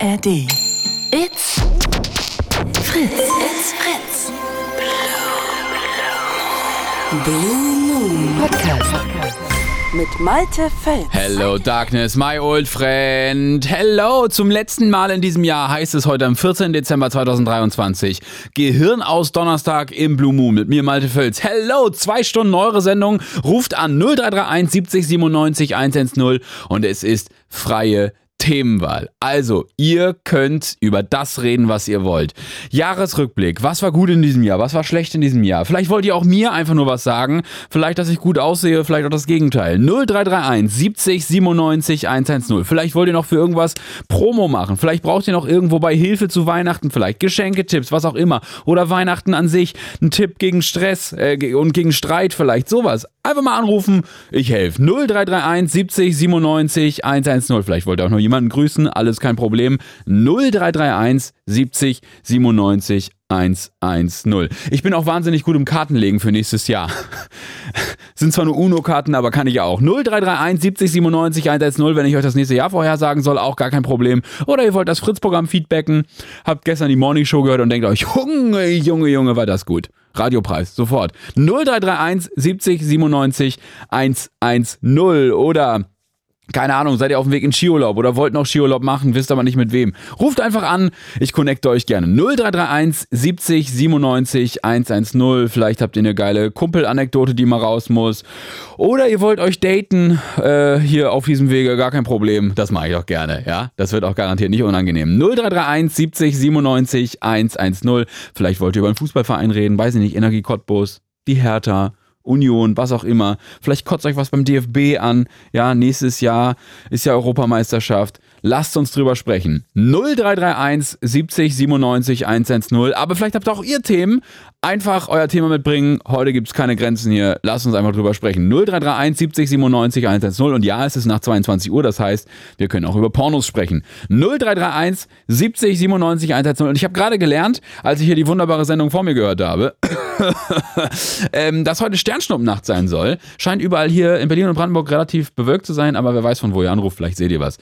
ARD. It's Fritz. It's Fritz. Blue Moon Podcast. Mit Malte Fels. Hello Darkness, my old friend. Hello, zum letzten Mal in diesem Jahr heißt es heute am 14. Dezember 2023. Gehirn aus Donnerstag im Blue Moon mit mir Malte Fels. Hello, zwei Stunden eure Sendung. Ruft an 0331 70 97 110 und es ist freie Themenwahl. Also, ihr könnt über das reden, was ihr wollt. Jahresrückblick. Was war gut in diesem Jahr? Was war schlecht in diesem Jahr? Vielleicht wollt ihr auch mir einfach nur was sagen. Vielleicht, dass ich gut aussehe, vielleicht auch das Gegenteil. 0331 70 97 110. Vielleicht wollt ihr noch für irgendwas Promo machen. Vielleicht braucht ihr noch irgendwo bei Hilfe zu Weihnachten, vielleicht Geschenketipps, was auch immer. Oder Weihnachten an sich. Ein Tipp gegen Stress äh, und gegen Streit vielleicht. Sowas. Einfach mal anrufen. Ich helfe. 0331 70 97 110. Vielleicht wollt ihr auch noch jemanden grüßen. Alles kein Problem. 0331 70 97 110. Ich bin auch wahnsinnig gut im Kartenlegen für nächstes Jahr. Sind zwar nur UNO-Karten, aber kann ich auch. 0331 70 97 110, wenn ich euch das nächste Jahr vorhersagen soll, auch gar kein Problem. Oder ihr wollt das Fritz-Programm feedbacken, habt gestern die Morning Show gehört und denkt euch, Junge, Junge, Junge, war das gut. Radiopreis, sofort. 0331 70 97 110 oder keine Ahnung, seid ihr auf dem Weg in Skiurlaub oder wollt noch Skiurlaub machen, wisst aber nicht mit wem. Ruft einfach an, ich connecte euch gerne. 0331 70 97 110. Vielleicht habt ihr eine geile Kumpelanekdote, die mal raus muss. Oder ihr wollt euch daten äh, hier auf diesem Wege, gar kein Problem. Das mache ich auch gerne, ja. Das wird auch garantiert nicht unangenehm. 0331 70 97 110. Vielleicht wollt ihr über einen Fußballverein reden, weiß ich nicht, Energie Cottbus, die Hertha. Union, was auch immer. Vielleicht kotzt euch was beim DFB an. Ja, nächstes Jahr ist ja Europameisterschaft. Lasst uns drüber sprechen. 0331 70 97 110. Aber vielleicht habt ihr auch ihr Themen. Einfach euer Thema mitbringen. Heute gibt es keine Grenzen hier. Lasst uns einfach drüber sprechen. 0331 70 97 110. Und ja, es ist nach 22 Uhr. Das heißt, wir können auch über Pornos sprechen. 0331 70 97 110. Und ich habe gerade gelernt, als ich hier die wunderbare Sendung vor mir gehört habe, ähm, dass heute Sternschnuppennacht sein soll. Scheint überall hier in Berlin und Brandenburg relativ bewölkt zu sein, aber wer weiß, von wo ihr anruft, vielleicht seht ihr was.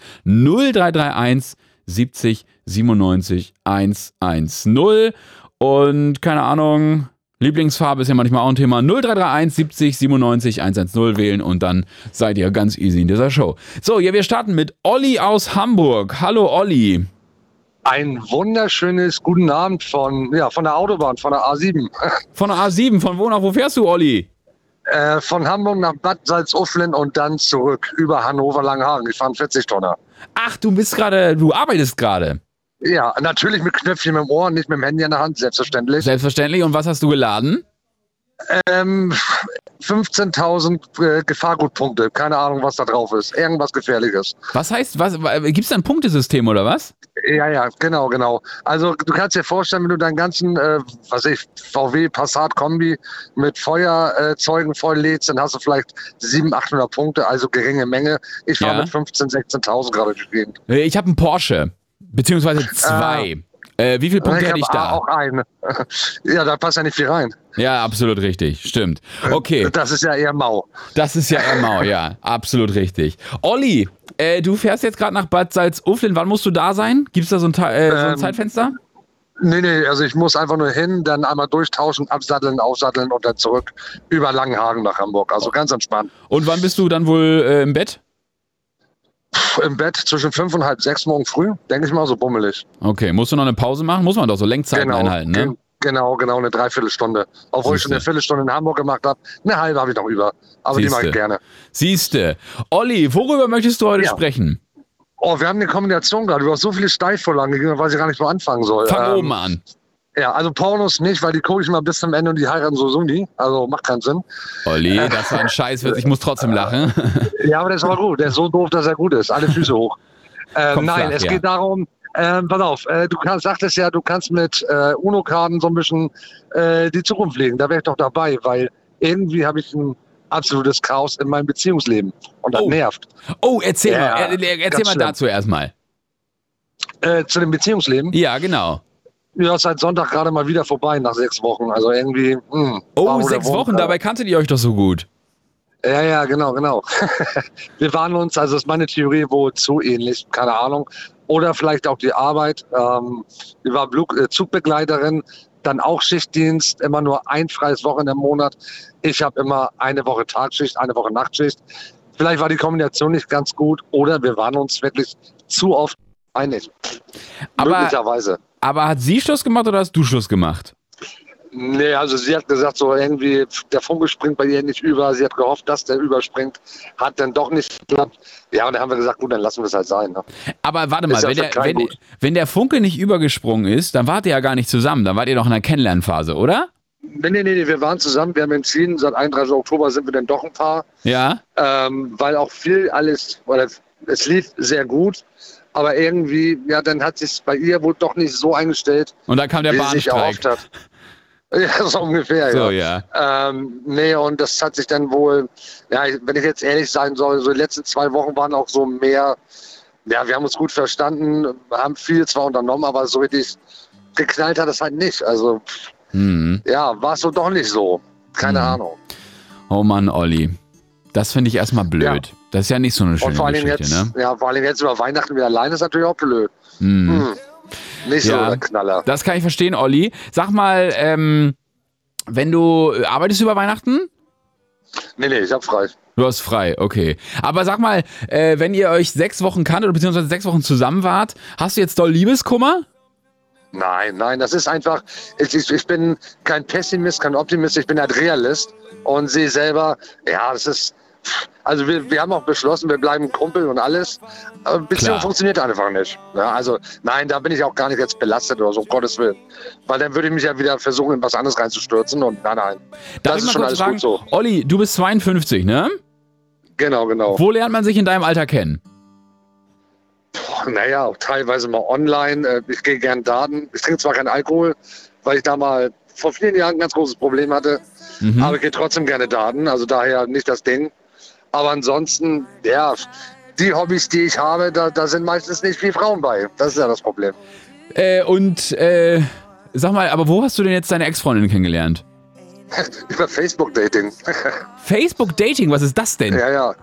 0331 70 97 110 und keine Ahnung, Lieblingsfarbe ist ja manchmal auch ein Thema. 0331 70 97 110 wählen und dann seid ihr ganz easy in dieser Show. So, ja, wir starten mit Olli aus Hamburg. Hallo Olli. Ein wunderschönes guten Abend von, ja, von der Autobahn, von der A7. Von der A7, von wo nach wo fährst du, Olli? Äh, von Hamburg nach Bad Salzuflen und dann zurück über Hannover Langhagen. Ich fahre 40 Tonner. Ach, du bist gerade, du arbeitest gerade. Ja, natürlich mit Knöpfchen im Ohr, nicht mit dem Handy in der Hand, selbstverständlich. Selbstverständlich. Und was hast du geladen? Ähm, 15.000 äh, Gefahrgutpunkte. Keine Ahnung, was da drauf ist. Irgendwas Gefährliches. Was heißt, was, gibt es da ein Punktesystem oder was? Ja, ja, genau, genau. Also du kannst dir vorstellen, wenn du deinen ganzen, äh, was ich, VW Passat Kombi mit Feuerzeugen voll lädst, dann hast du vielleicht 700, 800 Punkte, also geringe Menge. Ich fahre Ja. mit 15.000, 16.000 gerade durch Gegend. Äh, Ich habe einen Porsche. Beziehungsweise zwei. Äh, wie viele Punkte hätte ich da? auch einen. ja, da passt ja nicht viel rein. Ja, absolut richtig. Stimmt. Okay, Das ist ja eher mau. das ist ja Emmau, ja. Absolut richtig. Olli, äh, du fährst jetzt gerade nach Bad Salzuflen. Wann musst du da sein? Gibt es da so ein, äh, so ein Ähm, Zeitfenster? Nee, nee, also ich muss einfach nur hin, dann einmal durchtauschen, absatteln, aufsatteln und dann zurück über Langenhagen nach Hamburg. Also ganz entspannt. Und wann bist du dann wohl äh, im Bett? Im Bett zwischen fünf und halb sechs morgen früh, denke ich mal, so bummelig. Okay, musst du noch eine Pause machen? Muss man doch so Lenkzeiten einhalten, ne? gen- Genau, genau, eine Dreiviertelstunde. Obwohl ich schon Siehste. eine Viertelstunde in Hamburg gemacht habe, eine halbe habe ich noch über. Aber die mache Siehste. ich gerne. Siehste. Olli, worüber möchtest du heute Ja. sprechen? Oh, wir haben eine Kombination gerade. Du hast so viele Steilvorlagen gegeben, weiß ich gar nicht, wo anfangen soll. Fang Ähm, oben an. Ja, also Pornos nicht, weil die gucke ich mal bis zum Ende und die heiraten so nie. Also macht keinen Sinn. Olli, das war ein Scheißwitz. Ich muss trotzdem lachen. Ja, aber der ist aber gut. Der ist so doof, dass er gut ist. Alle Füße hoch. Kommt nein, flach, es ja. geht darum, ähm, pass auf, äh, du kannst, sagtest ja, du kannst mit äh, UNO-Karten so ein bisschen äh, die Zukunft legen. Da wäre ich doch dabei, weil irgendwie habe ich ein absolutes Chaos in meinem Beziehungsleben. Und das Oh. nervt. Oh, erzähl Ja, mal. Er, er, erzähl mal schlimm. dazu erstmal. Äh, zu dem Beziehungsleben. Ja, genau. Ja, seit Sonntag gerade mal wieder vorbei nach sechs Wochen. Also irgendwie. Hm, Oh, sechs Wochen, aber- dabei kanntet ihr euch doch so gut. Ja, ja, genau, genau. wir waren uns, also ist meine Theorie, wohl zu ähnlich, keine Ahnung. oder vielleicht auch die Arbeit. Ähm, ich war Blug, äh, Zugbegleiterin, dann auch Schichtdienst, immer nur ein freies Wochenende im Monat. Ich habe immer eine Woche Tagschicht, eine Woche Nachtschicht. Vielleicht war die Kombination nicht ganz gut oder wir waren uns wirklich zu oft einig. Aber- Möglicherweise. Aber hat sie Schluss gemacht oder hast du Schluss gemacht? Nee, also sie hat gesagt, so irgendwie, der Funke springt bei ihr nicht über. Sie hat gehofft, dass der überspringt. Hat dann doch nicht geklappt. Ja, und dann haben wir gesagt, gut, dann lassen wir es halt sein. Ne? Aber warte mal, ja wenn der, wenn, wenn der Funke nicht übergesprungen ist, dann wart ihr ja gar nicht zusammen. Dann wart ihr noch in der Kennenlernphase, oder? Nee, nee, nee, wir waren zusammen. Wir haben entschieden, seit 31. Oktober sind wir dann doch ein Paar. Ja. Ähm, weil auch viel alles, oder es lief sehr gut. Aber irgendwie, ja, dann hat sich bei ihr wohl doch nicht so eingestellt, Und dann kam der Bahnstreik. Ja, so ungefähr, So, ja. ja. Ähm, nee, und das hat sich dann wohl, ja, wenn ich jetzt ehrlich sein soll, so die letzten zwei Wochen waren auch so mehr, ja, wir haben uns gut verstanden, haben viel zwar unternommen, aber so richtig geknallt hat es halt nicht. Also, Hm. ja, war es so doch nicht so. Keine Hm. Ahnung. Oh Mann, Olli. Das finde ich erstmal blöd. Ja. Das ist ja nicht so eine Und schöne vor allem Geschichte, jetzt, ne? ja, vor allem jetzt über Weihnachten wieder alleine ist natürlich auch blöd. Hm. Hm. Nicht so Ja. der Knaller. Das kann ich verstehen, Olli. Sag mal, ähm, wenn du äh, arbeitest über Weihnachten? Nee, nee, ich hab frei. Du hast frei, okay. Aber sag mal, äh, wenn ihr euch sechs Wochen kanntet oder beziehungsweise sechs Wochen zusammen wart, hast du jetzt doll Liebeskummer? Nein, nein, das ist einfach, ich, ich, ich bin kein Pessimist, kein Optimist, ich bin halt Realist und sehe selber, ja, das ist, also wir, wir haben auch beschlossen, wir bleiben Kumpel und alles. Beziehung Klar. funktioniert einfach nicht. Ja, also nein, da bin ich auch gar nicht jetzt belastet oder so, um Gottes Willen. Weil dann würde ich mich ja wieder versuchen, in was anderes reinzustürzen und nein, nein. Darf das ist schon alles fragen? gut so. Olli, du bist 52, ne? Genau, genau. Wo lernt man sich in deinem Alter kennen? Naja, auch teilweise mal online. Äh, Ich gehe gern Daten. Ich trinke zwar keinen Alkohol, weil ich da mal vor vielen Jahren ein ganz großes Problem hatte. Mhm. Aber ich gehe trotzdem gerne Daten. Also daher nicht das Ding. Aber ansonsten, ja, die Hobbys, die ich habe, da, da sind meistens nicht viel Frauen bei. Das ist ja das Problem. Äh, und äh, sag mal, aber wo hast du denn jetzt deine Ex-Freundin kennengelernt? Über Facebook-Dating. Facebook-Dating, was ist das denn? ja, ja.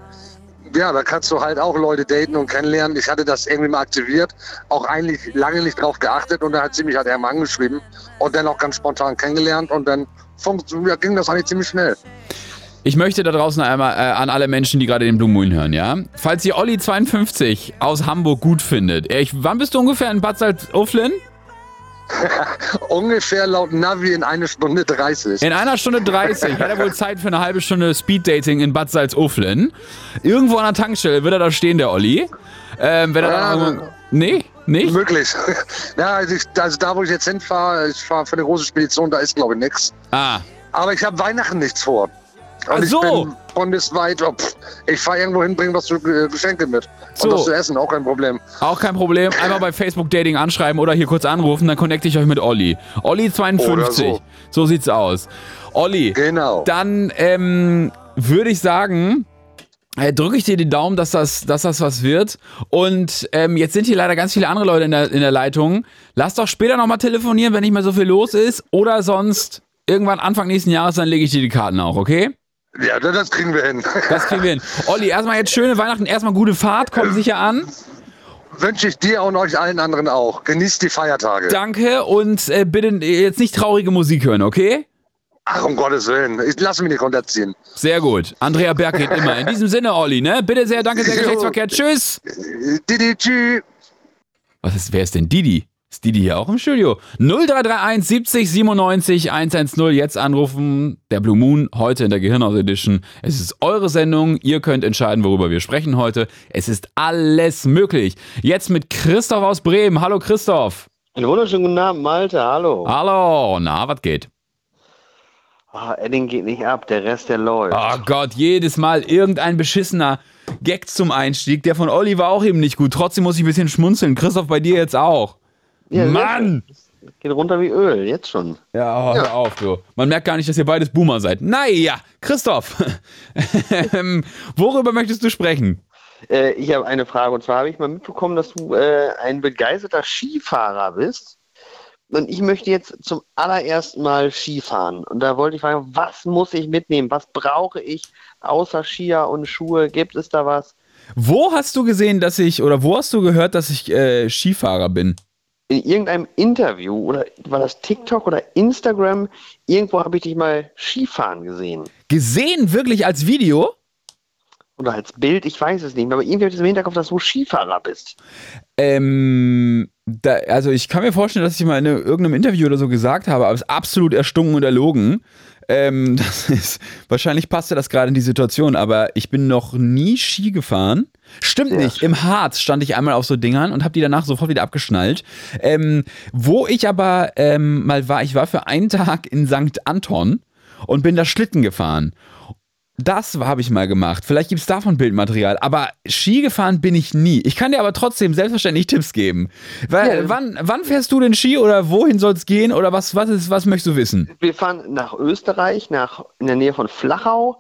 Ja, da kannst du halt auch Leute daten und kennenlernen. Ich hatte das irgendwie mal aktiviert, auch eigentlich lange nicht drauf geachtet und da hat sie mich halt einmal angeschrieben und dann auch ganz spontan kennengelernt und dann ja, ging das eigentlich ziemlich schnell. Ich möchte da draußen einmal äh, an alle Menschen, die gerade den Blue Moon hören, ja? Falls ihr Olli 52 aus Hamburg gut findet, ich, wann bist du ungefähr in Bad Salzuflen? Ungefähr laut Navi in eine Stunde 30. In einer Stunde 30 hat er wohl Zeit für eine halbe Stunde Speeddating in Bad Salzuflen. Irgendwo an der Tankstelle wird er da stehen, der Olli. Ähm, wenn er Ja, dann Nee? Nicht? Möglich. Ja, also, ich, also da, wo ich jetzt hinfahre, ich fahre für eine große Spedition, da ist glaube ich nichts. Ah, Aber ich habe Weihnachten nichts vor. Und so. ich bin bundesweit, oh, pff, ich fahre irgendwo hin, bringe was zu äh, Geschenke mit. So. Und was zu essen, auch kein Problem. auch kein Problem. Einmal bei Facebook Dating anschreiben oder hier kurz anrufen, dann connecte ich euch mit Olli. Olli 52. Oder So. so. sieht's aus. Olli, Genau. dann ähm, würde ich sagen, äh, drücke ich dir die Daumen, dass das, dass das was wird. Und ähm, jetzt sind hier leider ganz viele andere Leute in der, in der Leitung. Lass doch später nochmal telefonieren, wenn nicht mehr so viel los ist. Oder sonst irgendwann Anfang nächsten Jahres, dann lege ich dir die Karten auch, okay? Ja, das kriegen wir hin. Das kriegen wir hin. Olli, erstmal jetzt schöne Weihnachten, erstmal gute Fahrt, komm sicher an. Wünsche ich dir und euch allen anderen auch. Genießt die Feiertage. Danke und äh, bitte jetzt nicht traurige Musik hören, okay? Ach, um Gottes Willen. Ich lasse mich nicht runterziehen. Sehr gut. Andrea Berg geht immer. In diesem Sinne, Olli, ne? Bitte sehr, danke sehr. Geschlechtsverkehr. Tschüss. Didi, tschüss. Was ist, wer ist denn Didi? Ist Didi hier auch im Studio? 0331 70 97 110 jetzt anrufen. Der Blue Moon heute in der Gehirnhaus Edition. Es ist eure Sendung. Ihr könnt entscheiden, worüber wir sprechen heute. Es ist alles möglich. Jetzt mit Christoph aus Bremen. Hallo Christoph. Einen wunderschönen guten Abend, Malte. Hallo. Hallo. Na, was geht? Ah, Edding geht nicht ab, der Rest, der läuft. Oh Gott, jedes Mal irgendein beschissener Gag zum Einstieg. Der von Olli war auch eben nicht gut. Trotzdem muss ich ein bisschen schmunzeln. Christoph, bei dir jetzt auch. Ja, Mann! Geht runter wie Öl, jetzt schon. Ja, oh, hör auf, du. Man merkt gar nicht, dass ihr beides Boomer seid. Naja, Christoph, ähm, worüber möchtest du sprechen? Äh, ich habe eine Frage und zwar habe ich mal mitbekommen, dass du äh, ein begeisterter Skifahrer bist. Und ich möchte jetzt zum allerersten Mal Skifahren. Und da wollte ich fragen, was muss ich mitnehmen? Was brauche ich außer Skier und Schuhe? Gibt es da was? Wo hast du gesehen, dass ich, oder wo hast du gehört, dass ich äh, Skifahrer bin? In irgendeinem Interview oder war das TikTok oder Instagram, irgendwo habe ich dich mal Skifahren gesehen. Gesehen, wirklich als Video? Oder als Bild, ich weiß es nicht mehr, aber irgendwie habe ich im Hinterkopf, dass du Skifahrer bist. Ähm, da, also ich kann mir vorstellen, dass ich mal in irgendeinem Interview oder so gesagt habe, aber es ist absolut erstunken und erlogen. Ähm, das ist, wahrscheinlich passte das gerade in die Situation, aber ich bin noch nie Ski gefahren. Stimmt Sehr nicht. Im Harz stand ich einmal auf so Dingern und habe die danach sofort wieder abgeschnallt. Ähm, wo ich aber ähm, mal war, ich war für einen Tag in St. Anton und bin da Schlitten gefahren. Das habe ich mal gemacht. Vielleicht gibt es davon Bildmaterial. Aber Ski gefahren bin ich nie. Ich kann dir aber trotzdem selbstverständlich Tipps geben. Weil, Ja. wann, wann fährst du denn Ski oder wohin soll es gehen oder was, was, ist, was möchtest du wissen? Wir fahren nach Österreich, nach, in der Nähe von Flachau.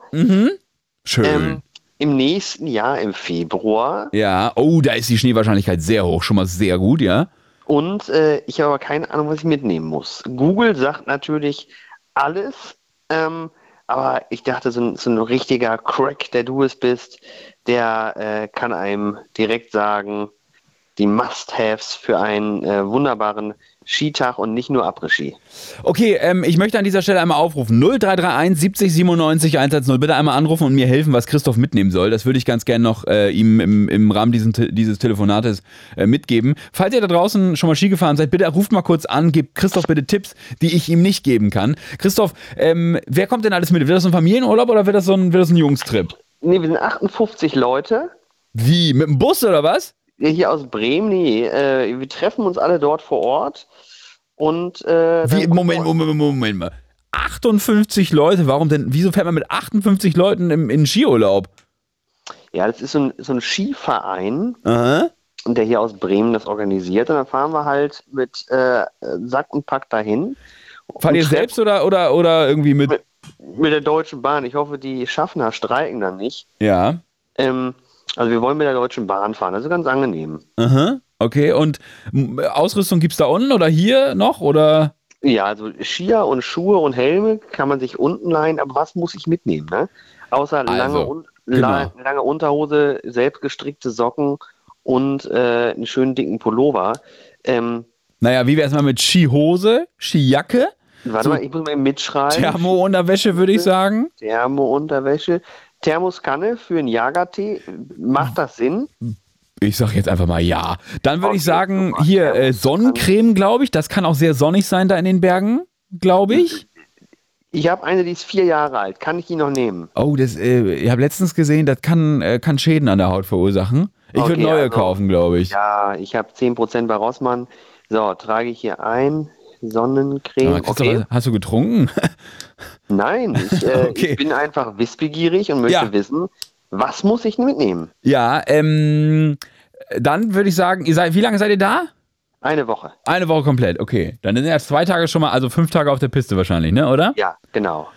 Schön. Ähm, Im nächsten Jahr, im Februar. ja. Oh, da ist die Schneewahrscheinlichkeit sehr hoch. Schon mal sehr gut, ja. Und äh, ich habe aber keine Ahnung, was ich mitnehmen muss. Google sagt natürlich alles, ähm, aber ich dachte, so ein, so ein richtiger Crack, der du es bist, der äh, kann einem direkt sagen, die Must-Haves für einen äh, wunderbaren Skitag und nicht nur Après-Ski. Okay, ähm, ich möchte an dieser Stelle einmal aufrufen. 0331 70 97 110. Bitte einmal anrufen und mir helfen, was Christoph mitnehmen soll. Das würde ich ganz gerne noch äh, ihm im, im Rahmen diesen, dieses Telefonates äh, mitgeben. Falls ihr da draußen schon mal Ski gefahren seid, bitte ruft mal kurz an, gebt Christoph bitte Tipps, die ich ihm nicht geben kann. Christoph, ähm, wer kommt denn alles mit? Wird das ein Familienurlaub oder wird das so ein, wird das ein Jungstrip? Nee, wir sind 58 Leute. Wie? Mit dem Bus oder was? Wir Hier aus Bremen, nee, äh, wir treffen uns alle dort vor Ort. Und äh, Wie? Moment, Moment, Moment mal. 58 Leute, warum denn? Wieso fährt man mit 58 Leuten im, in Skiurlaub? Ja, das ist so ein, so ein Skiverein. Aha. und der hier aus Bremen das organisiert. Und dann fahren wir halt mit äh, Sack und Pack dahin. Fahrt Und ihr selbst oder, oder, oder irgendwie mit. Mit der Deutschen Bahn. Ich hoffe, die Schaffner streiken dann nicht. Ja. Ähm, also wir wollen mit der Deutschen Bahn fahren. Das ist ganz angenehm. Aha. Okay. Und Ausrüstung gibt es da unten oder hier noch? Oder? Ja, also Skier und Schuhe und Helme kann man sich unten leihen, aber was muss ich mitnehmen? Ne? Außer lange, Also, Un la genau. lange Unterhose, selbstgestrickte Socken und äh, einen schönen dicken Pullover. Ähm, Naja, wie wäre es mal mit Skihose, Skijacke, warte So mal, ich muss mal eben mitschreiben. Thermo-Unterwäsche, würde ich sagen? Thermo-Unterwäsche. Thermoskanne für einen Jagertee. Macht das Sinn? Ich sag jetzt einfach mal ja. Dann würde ich Okay, sagen, super. hier äh, Sonnencreme, glaube ich. Das kann auch sehr sonnig sein da in den Bergen, glaube ich. Ich habe eine, die ist vier Jahre alt. Kann ich die noch nehmen? Oh, das, äh, ich habe letztens gesehen, das kann, äh, kann Schäden an der Haut verursachen. Ich würde Okay, neue also- kaufen, glaube ich. Ja, ich habe 10% bei Rossmann. So, trage ich hier ein. Sonnencreme. Christoph, Okay. hast- du getrunken? Nein, ich, äh, Okay. ich bin einfach wissbegierig und möchte Ja. wissen, was muss ich mitnehmen? ja, ähm, dann würde ich sagen, ihr seid, wie lange seid ihr da? Eine Woche. Eine Woche komplett, okay. Dann sind ja zwei Tage schon mal, also fünf Tage auf der Piste wahrscheinlich, ne, oder? Ja, genau.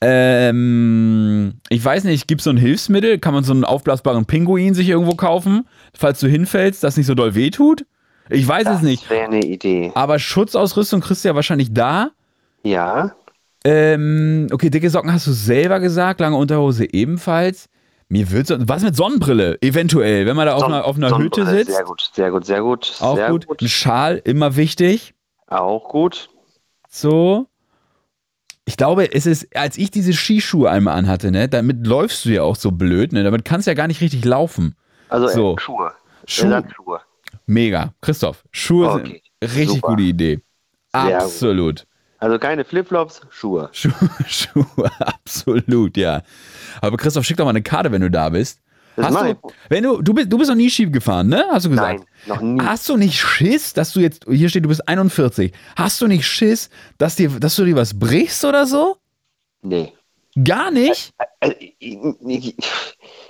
Ähm, ich weiß nicht, gibt es so ein Hilfsmittel? Kann man so einen aufblasbaren Pinguin sich irgendwo kaufen, falls du hinfällst, das nicht so doll wehtut? Ich weiß es nicht. Das wäre eine Idee. Aber Schutzausrüstung kriegst du ja wahrscheinlich da. Ja. Ähm, okay, dicke Socken hast du selber gesagt, lange Unterhose ebenfalls. Mir wird so, was mit Sonnenbrille, eventuell, wenn man da auf einer, auf einer Hütte sitzt. Sehr gut, sehr gut, sehr gut. Auch sehr gut. Ein Schal, immer wichtig. Auch gut. So. Ich glaube, es ist, als ich diese Skischuhe einmal anhatte, ne, damit läufst du ja auch so blöd, ne, damit kannst du ja gar nicht richtig laufen. Also So. äh, Schuhe. Schuhe. Ersatzschuhe. Mega. Christoph, Schuhe Okay, sind richtig super. gute Idee. Gut. Absolut. Also keine Flipflops, Schuhe. Schuhe, Schuhe, absolut, ja. Aber Christoph, schick doch mal eine Karte, wenn du da bist. Das Hast du, wenn du, du bist, du bist noch nie Ski gefahren, ne? Hast du gesagt? Nein, noch nie. Hast du nicht Schiss, dass du jetzt, hier steht, du bist 41. Hast du nicht Schiss, dass dir, dass du dir was brichst oder so? Nee. Gar nicht? Also,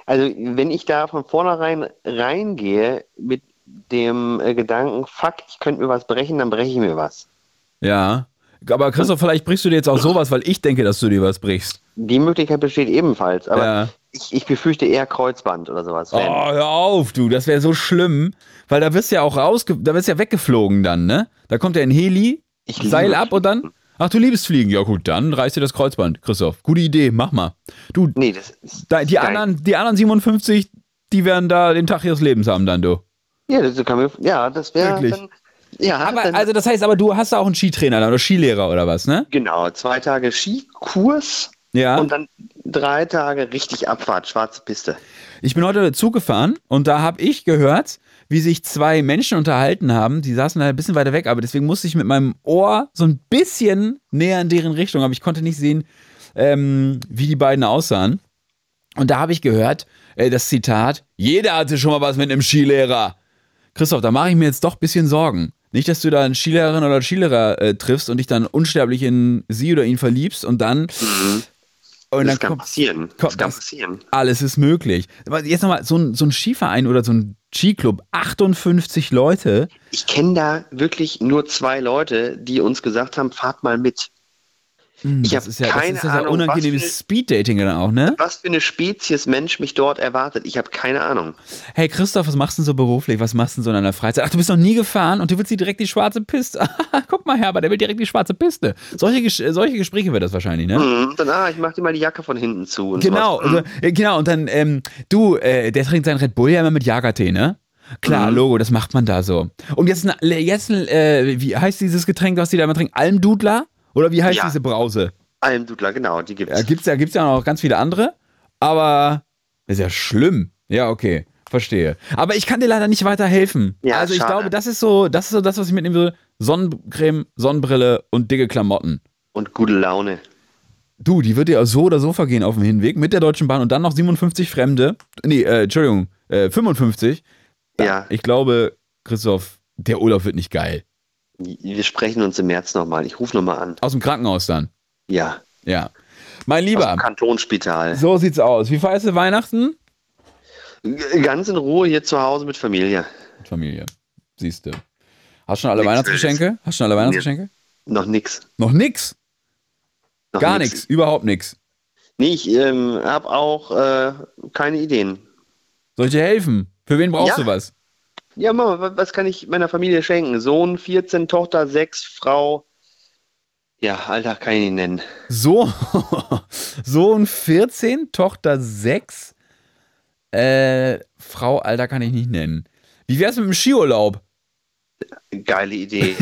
also wenn ich da von vornherein reingehe mit dem äh, Gedanken, fuck, ich könnte mir was brechen, dann breche ich mir was. Ja. Aber Christoph, vielleicht brichst du dir jetzt auch sowas, weil ich denke, dass du dir was brichst. Die Möglichkeit besteht ebenfalls, aber Ja. ich, ich befürchte eher Kreuzband oder sowas. Oh, hör auf, du, das wäre so schlimm, weil da wirst du ja auch raus, da wirst du ja weggeflogen dann, ne? Da kommt ja ein Heli, Ich Seil ab und dann. Ach, du liebst Fliegen. Ja gut, dann reißt dir das Kreuzband, Christoph. Gute Idee, mach mal. Du, Nee, das ist da, die, geil. anderen, die anderen 57, die werden da den Tag ihres Lebens haben dann, du. Ja, das kann mir, ja, das wäre Wirklich? dann. Ja, Aber, dann, also das heißt, aber du hast da auch einen Skitrainer oder Skilehrer oder was, ne? genau, zwei Tage Skikurs Ja. und dann drei Tage richtig Abfahrt, schwarze Piste. Ich bin heute Zug gefahren und da habe ich gehört, wie sich zwei Menschen unterhalten haben. Die saßen da ein bisschen weiter weg, aber deswegen musste ich mit meinem Ohr so ein bisschen näher in deren Richtung, aber ich konnte nicht sehen, ähm, wie die beiden aussahen. Und da habe ich gehört, äh, das Zitat, jeder hatte schon mal was mit einem Skilehrer. Christoph, da mache ich mir jetzt doch ein bisschen Sorgen. Nicht, dass du da eine Skilehrerin oder einen Skilehrer äh, triffst und dich dann unsterblich in sie oder ihn verliebst und dann, und dann das kann kommt passieren. kommt das kann passieren. alles ist möglich. Aber jetzt nochmal, so ein, so ein Skiverein oder so ein Skiclub, 58 Leute. Ich kenne da wirklich nur zwei Leute, die uns gesagt haben, fahrt mal mit. Ich das ist ja, das keine ist ja Ahnung, unangenehmes Speeddating dann auch, ne? Was für eine Spezies Mensch mich dort erwartet. Ich habe keine Ahnung. Hey Christoph, was machst du denn so beruflich? Was machst du denn so in deiner Freizeit? Ach, du bist noch nie gefahren und du willst direkt die schwarze Piste. Guck mal, Herbert, der will direkt die schwarze Piste. Solche, äh, solche Gespräche wird das wahrscheinlich, ne? Mhm. Dann, ah, ich mache dir mal die Jacke von hinten zu. Und Genau, also, äh, genau, und dann, ähm, du, äh, der trinkt seinen Red Bull ja immer mit Jagertee, ne? Klar, Mhm. Logo, das macht man da so. Und jetzt, ein- jetzt äh, wie heißt dieses Getränk, was die da immer trinken? Almdudler? Oder wie heißt Ja. diese Brause? Almdudler, genau, die gibt's. Ja, gibt's ja, gibt's ja noch ganz viele andere, aber ist ja schlimm. Ja, okay, verstehe. Aber ich kann dir leider nicht weiterhelfen. Ja, also ich schade. glaube, das ist so, das ist so das, was ich mitnehmen würde. Sonnencreme, Sonnenbrille und dicke Klamotten. Und gute Laune. Du, die wird dir so oder so vergehen auf dem Hinweg mit der Deutschen Bahn und dann noch 57 Fremde. Nee, äh, Entschuldigung, äh, 55. Ja, Ich glaube, Christoph, der Urlaub wird nicht geil. Wir sprechen uns im März nochmal. Ich rufe nochmal an. Aus dem Krankenhaus dann. Ja, Ja. Mein aus Lieber, dem Kantonsspital. so sieht's aus. Wie feierst du Weihnachten? Ganz in Ruhe hier zu Hause mit Familie. Mit Familie. Siehst du. Hast schon alle Nix Weihnachtsgeschenke? Hast schon alle Weihnachtsgeschenke? Noch nix. Noch nix. Noch Gar nix. nichts. Überhaupt nichts. Nee, ich ähm, habe auch äh, keine Ideen. Soll ich dir helfen? Für wen brauchst Ja. du was? Ja, Mama, wa- was kann ich meiner Familie schenken? Sohn 14, Tochter 6, Frau. Ja, Alter, kann ich nicht nennen. So, Sohn 14, Tochter 6. Äh, Frau, Alter, kann ich nicht nennen. Wie wär's mit dem Skiurlaub? Geile Idee.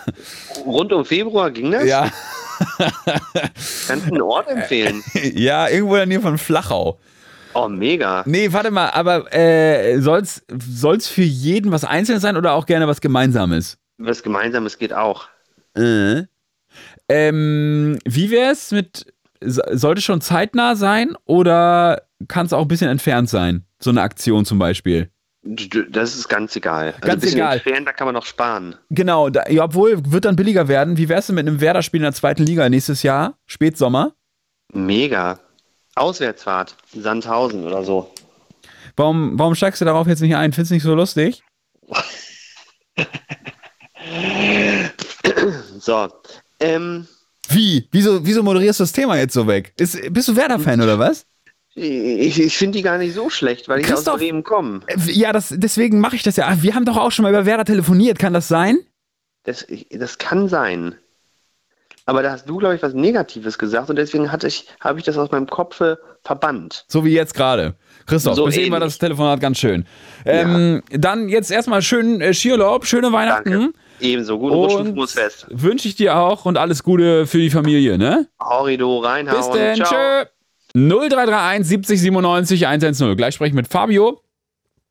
Rund um Februar ging das? Ja, Kannst du einen Ort empfehlen? ja, irgendwo in der Nähe von Flachau. Oh, mega. Nee, warte mal, aber äh, soll's, soll's für jeden was Einzelnes sein oder auch gerne was Gemeinsames? Was Gemeinsames geht auch. Äh. Ähm, wie wär's mit, so- sollte schon zeitnah sein oder kann es auch ein bisschen entfernt sein? So eine Aktion zum Beispiel. Das ist ganz egal. Also Ganz egal. entfernt, da kann man noch sparen. Genau, da, ja, obwohl, wird dann billiger werden. Wie wär's denn mit einem Werder-Spiel in der zweiten Liga nächstes Jahr? Spätsommer? Mega. Auswärtsfahrt. Sandhausen oder so. Warum, warum steigst du darauf jetzt nicht ein? Findest du nicht so lustig? So. Ähm, Wie? Wieso, wieso moderierst du das Thema jetzt so weg? Ist, bist du Werder-Fan oder was? ich ich finde die gar nicht so schlecht, weil ich Christoph- aus Bremen komme. Äh, Ja, das, deswegen mache ich das ja. Wir haben doch auch schon mal über Werder telefoniert. Kann das sein? Das, das kann sein. Aber da hast du, glaube ich, was Negatives gesagt und deswegen hatte ich, habe ich das aus meinem Kopf verbannt. So wie jetzt gerade. Christoph, So bis eben war das Telefonat ganz schön. Ähm, Dann jetzt erstmal schönen äh, Skiurlaub, schöne Weihnachten. Danke. Ebenso. Guten Rutsch und Und Fußfest. wünsche ich dir auch und alles Gute für die Familie, ne? Horrido, reinhauen. Bis denn, Ciao. tschö. 0331 70 97 110. Gleich spreche ich mit Fabio.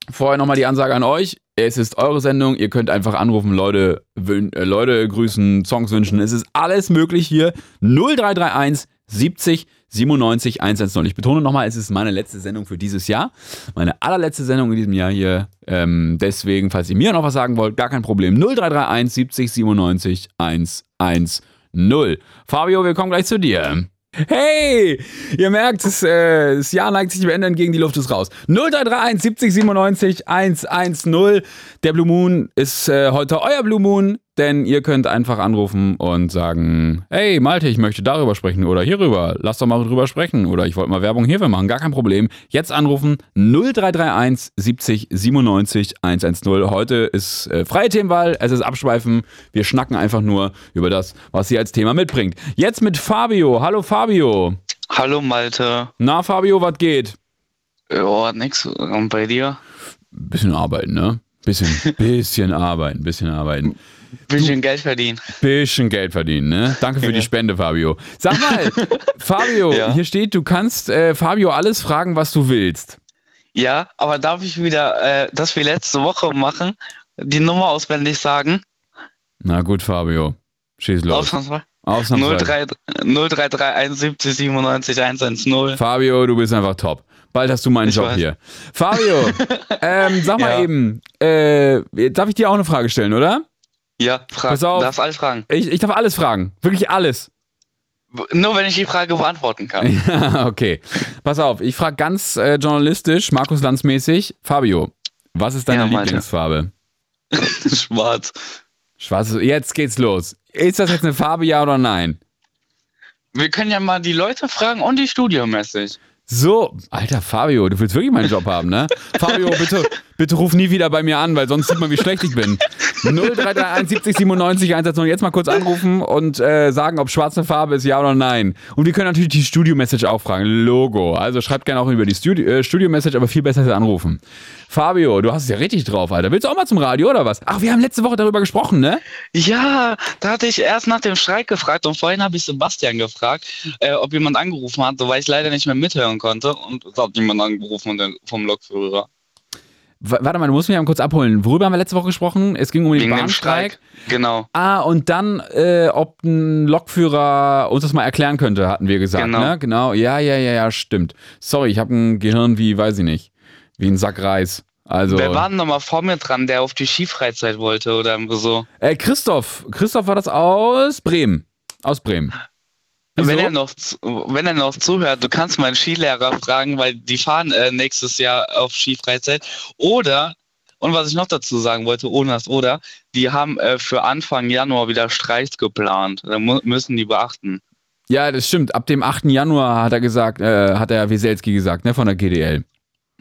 Vorher nochmal die Ansage an euch. Es ist eure Sendung. Ihr könnt einfach anrufen, Leute, äh, Leute grüßen, Songs wünschen. Es ist alles möglich hier. 0331 70 97 110. Ich betone nochmal, es ist meine letzte Sendung für dieses Jahr. Meine allerletzte Sendung in diesem Jahr hier. Ähm, deswegen, falls ihr mir noch was sagen wollt, gar kein Problem. 0331 70 97 110. Fabio, wir kommen gleich zu dir. Hey, ihr merkt, das, äh, das Jahr neigt sich dem Ende entgegen, die Luft ist raus. 0331 70 97 110. Der Blue Moon ist äh, heute euer Blue Moon, denn ihr könnt einfach anrufen und sagen, hey Malte, ich möchte darüber sprechen oder hierüber. Lass doch mal drüber sprechen oder ich wollte mal Werbung hierfür machen, gar kein Problem. Jetzt anrufen 0331 70 97 110. Heute ist äh, freie Themenwahl, es ist Abschweifen. Wir schnacken einfach nur über das, was sie als Thema mitbringt. Jetzt mit Fabio. Hallo Fabio. Hallo Malte. Na Fabio, was geht? Ja, nix. Und bei dir? Bisschen arbeiten, ne? Bisschen, bisschen arbeiten, bisschen arbeiten. Bisschen Geld verdienen. Bisschen Geld verdienen, ne? Danke für die Spende, Fabio. Sag mal, Fabio, Ja. hier steht, du kannst äh, Fabio alles fragen, was du willst. Ja, aber darf ich wieder äh, das wie letzte Woche machen? Die Nummer auswendig sagen? Na gut, Fabio. Schieß los. Ausnahmsweise. Ausnahmsweise. 03 0331 70 97 110. Fabio, du bist einfach top. Bald hast du meinen Ich Job weiß. hier. Fabio, ähm, sag mal Ja. eben, äh, darf ich dir auch eine Frage stellen, oder? Ja, frag. Pass auf. Darfst alles fragen. Ich, ich darf alles fragen. Wirklich alles. Nur wenn ich die Frage beantworten kann. Ja, okay. Pass auf, ich frage ganz äh, journalistisch, Markus Lanz mäßig. Fabio, was ist deine Ja. Lieblingsfarbe? Schwarz. Schwarz. Jetzt geht's los. Ist das jetzt eine Farbe, ja oder nein? Wir können ja mal die Leute fragen und die studiomäßig. So, alter Fabio, du willst wirklich meinen Job haben, ne? Fabio, bitte, bitte ruf nie wieder bei mir an, weil sonst sieht man, wie schlecht ich bin. 0331 70 97 110. Jetzt mal kurz anrufen und äh, sagen, ob schwarze Farbe ist, ja oder nein. Und wir können natürlich die Studio-Message auch fragen. Logo. Also schreibt gerne auch über die Studio- äh, Studio-Message, aber viel besser ist anrufen. Fabio, du hast es ja richtig drauf, Alter. Willst du auch mal zum Radio oder was? Ach, wir haben letzte Woche darüber gesprochen, ne? Ja, da hatte ich erst nach dem Streik gefragt und vorhin habe ich Sebastian gefragt, äh, ob jemand angerufen hat, weil ich leider nicht mehr mithören konnte und es hat jemand angerufen vom Lokführer. Warte mal, du musst mich mal kurz abholen. Worüber haben wir letzte Woche gesprochen? Es ging um den Wegen dem Bahnstreik. Streik. Genau. Ah, und dann, äh, ob ein Lokführer uns das mal erklären könnte, hatten wir gesagt, Genau. ne? Genau. Ja, ja, ja, ja, stimmt. Sorry, ich habe ein Gehirn wie, weiß ich nicht, wie ein Sack Reis. Also, Wer war denn nochmal vor mir dran, der auf die Skifreizeit wollte oder so? äh, Christoph. Christoph war das aus Bremen. Aus Bremen. Wieso? Wenn er, noch, wenn er noch zuhört, du kannst meinen Skilehrer fragen, weil die fahren äh, nächstes Jahr auf Skifreizeit. Oder, und was ich noch dazu sagen wollte, ohne das oder, die haben äh, für Anfang Januar wieder Streiks geplant. Da müssen die beachten. Ja, das stimmt. Ab dem 8. Januar hat er gesagt, äh, hat er Wieselski gesagt, ne, von der GDL.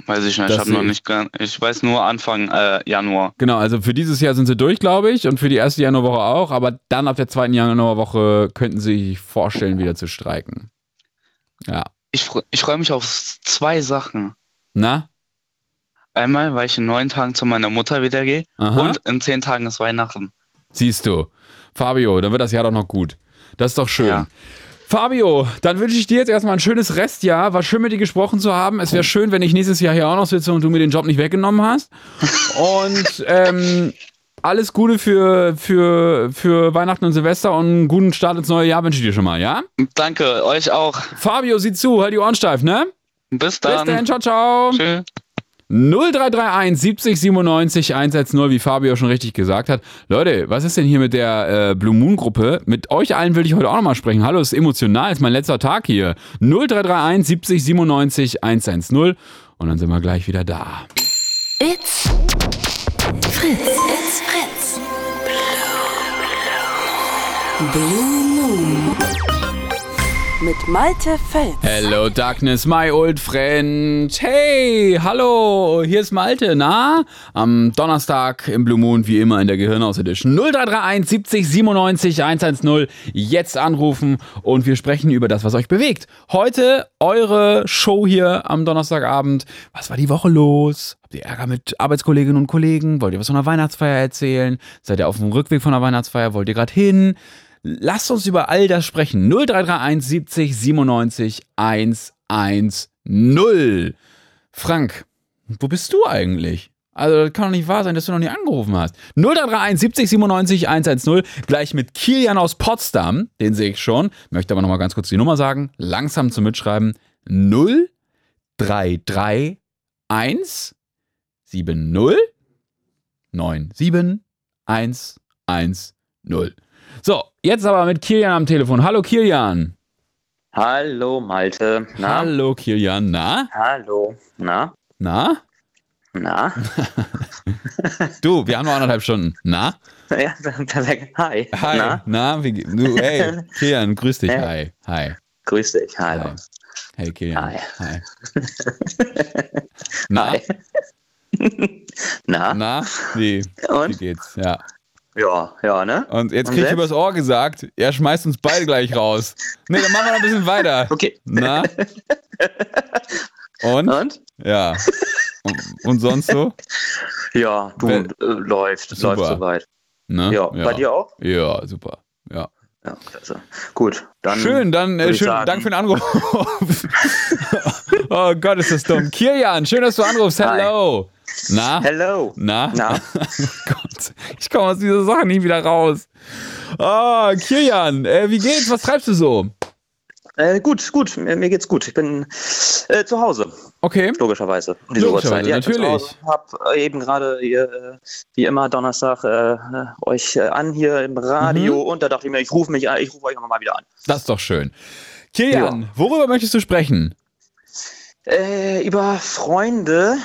Weiß ich nicht, ich habe noch nicht, gar- ich weiß nur Anfang äh, Januar. Genau, also für dieses Jahr sind sie durch, glaube ich, und für die erste Januarwoche auch, aber dann ab der zweiten Januarwoche könnten sie sich vorstellen, wieder zu streiken. Ja. Ich, ich freue mich auf zwei Sachen. Na? Einmal, weil ich in neun Tagen zu meiner Mutter wieder gehe Aha. und in zehn Tagen ist Weihnachten. Siehst du. Fabio, dann wird das Jahr doch noch gut. Das ist doch schön. Ja. Fabio, dann wünsche ich dir jetzt erstmal ein schönes Restjahr. War schön, mit dir gesprochen zu haben. Es wäre schön, wenn ich nächstes Jahr hier auch noch sitze und du mir den Job nicht weggenommen hast. Und ähm, alles Gute für, für, für Weihnachten und Silvester und einen guten Start ins neue Jahr wünsche ich dir schon mal, ja? Danke, euch auch. Fabio, sieh zu, halt die Ohren steif, ne? Bis Bis dann. dann, ciao, ciao. Tschüss. 0331 70 97 110, wie Fabio schon richtig gesagt hat. Leute, was ist denn hier mit der äh, Blue Moon Gruppe? Mit euch allen will ich heute auch nochmal sprechen. Hallo, es ist emotional, ist mein letzter Tag hier. 0331 70 97 110 und dann sind wir gleich wieder da. It's Fritz. It's Fritz. Blue Moon. Mit Malte Fels. Hello Darkness, my old friend. Hey, hallo, hier ist Malte, na? Am Donnerstag im Blue Moon, wie immer in der Gehirnhaus Edition. 0331 70 97 110. Jetzt anrufen und wir sprechen über das, was euch bewegt. Heute eure Show hier am Donnerstagabend. Was war die Woche los? Habt ihr Ärger mit Arbeitskolleginnen und Kollegen? Wollt ihr was von der Weihnachtsfeier erzählen? Seid ihr auf dem Rückweg von der Weihnachtsfeier? Wollt ihr gerade hin? Lasst uns über all das sprechen. 0331 70 97 110. Frank, wo bist du eigentlich? Also, das kann doch nicht wahr sein, dass du noch nie angerufen hast. 0331 70 97 110. Gleich mit Kilian aus Potsdam. Den sehe ich schon. Möchte aber nochmal ganz kurz die Nummer sagen. Langsam zum Mitschreiben. 0331 70 97 110. So, jetzt aber mit Kilian am Telefon. Hallo Kilian. Hallo Malte. Na? Hallo Kilian. Na? Hallo. Na? Na? Na? Du, wir haben noch anderthalb Stunden. Na? ja, perfekt. Hi. Hi. Na? Na? Wie, du, hey, Kilian, grüß dich. Hey. Hi. Hi. Grüß dich. Hallo. Hi. Hey Kilian. Hi. Hi. Na? Hi. Na? Na? Wie, wie Und? geht's? Ja. Ja, ja, ne? Und jetzt Und krieg ich übers Ohr gesagt, er schmeißt uns beide gleich raus. Nee, dann machen wir noch ein bisschen weiter. Okay. Na? Und? Und? Ja. Und, und sonst so? Ja, du, Wer- äh, läuft, Super. läuft soweit. Ne? Ja, bei dir auch? Ja, super. Ja. Ja, klasse. Gut, dann. Schön, dann äh, würd ich schön, sagen- Dank für den Anruf. oh Gott, ist das dumm. Kilian, schön, dass du anrufst. Hello. Na? Hello. Na? Na? Gott, ich komme aus dieser Sache nie wieder raus. Oh, Kilian, äh, wie geht's? Was treibst du so? Äh, gut, gut, mir, geht's gut. Ich bin äh, zu Hause, Okay. logischerweise. Um diese Logischerweise, Uhrzeit. Ja, ich natürlich. Hause, Hab äh, eben gerade äh, wie immer Donnerstag äh, äh, euch an hier im Radio Mhm. und da dachte ich mir, ich rufe mich, ich rufe euch immer mal wieder an. Das ist doch schön. Kilian, worüber möchtest du sprechen? Äh, über Freunde,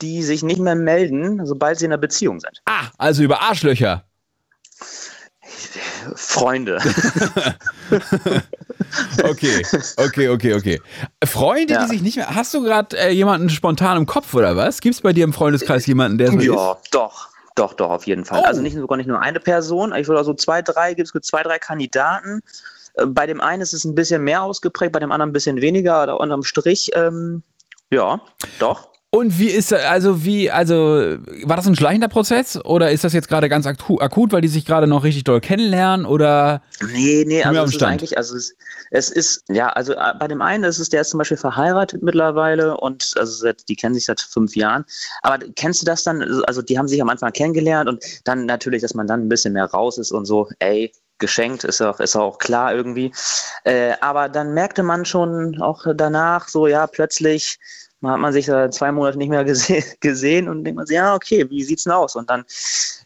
die sich nicht mehr melden, sobald sie in einer Beziehung sind. Ah, also über Arschlöcher. Freunde. Okay, okay, okay, okay. Freunde, Ja. die sich nicht mehr. Hast du gerade äh, jemanden spontan im Kopf oder was? Gibt es bei dir im Freundeskreis jemanden, der so ja, ist? doch. Doch, doch, auf jeden Fall. Oh. Also nicht sogar nicht nur eine Person. Ich würde also zwei, drei, gibt es zwei, drei Kandidaten. Äh, Bei dem einen ist es ein bisschen mehr ausgeprägt, bei dem anderen ein bisschen weniger. Oder unterm Strich, ähm, ja, doch. Und wie ist also wie, also war das ein schleichender Prozess oder ist das jetzt gerade ganz akut, weil die sich gerade noch richtig doll kennenlernen oder? Nee, nee, also es ist eigentlich, also es, es ist, ja, also äh, bei dem einen ist es, der ist zum Beispiel verheiratet mittlerweile und also die kennen sich seit fünf Jahren. Aber kennst du das dann, also die haben sich am Anfang kennengelernt und dann natürlich, dass man dann ein bisschen mehr raus ist und so, ey, geschenkt, ist auch, ist auch klar irgendwie. Äh, aber dann merkte man schon auch danach so, ja, plötzlich hat man sich da zwei Monate nicht mehr gese gesehen und denkt man sich, ja, okay, wie sieht's denn aus? Und dann,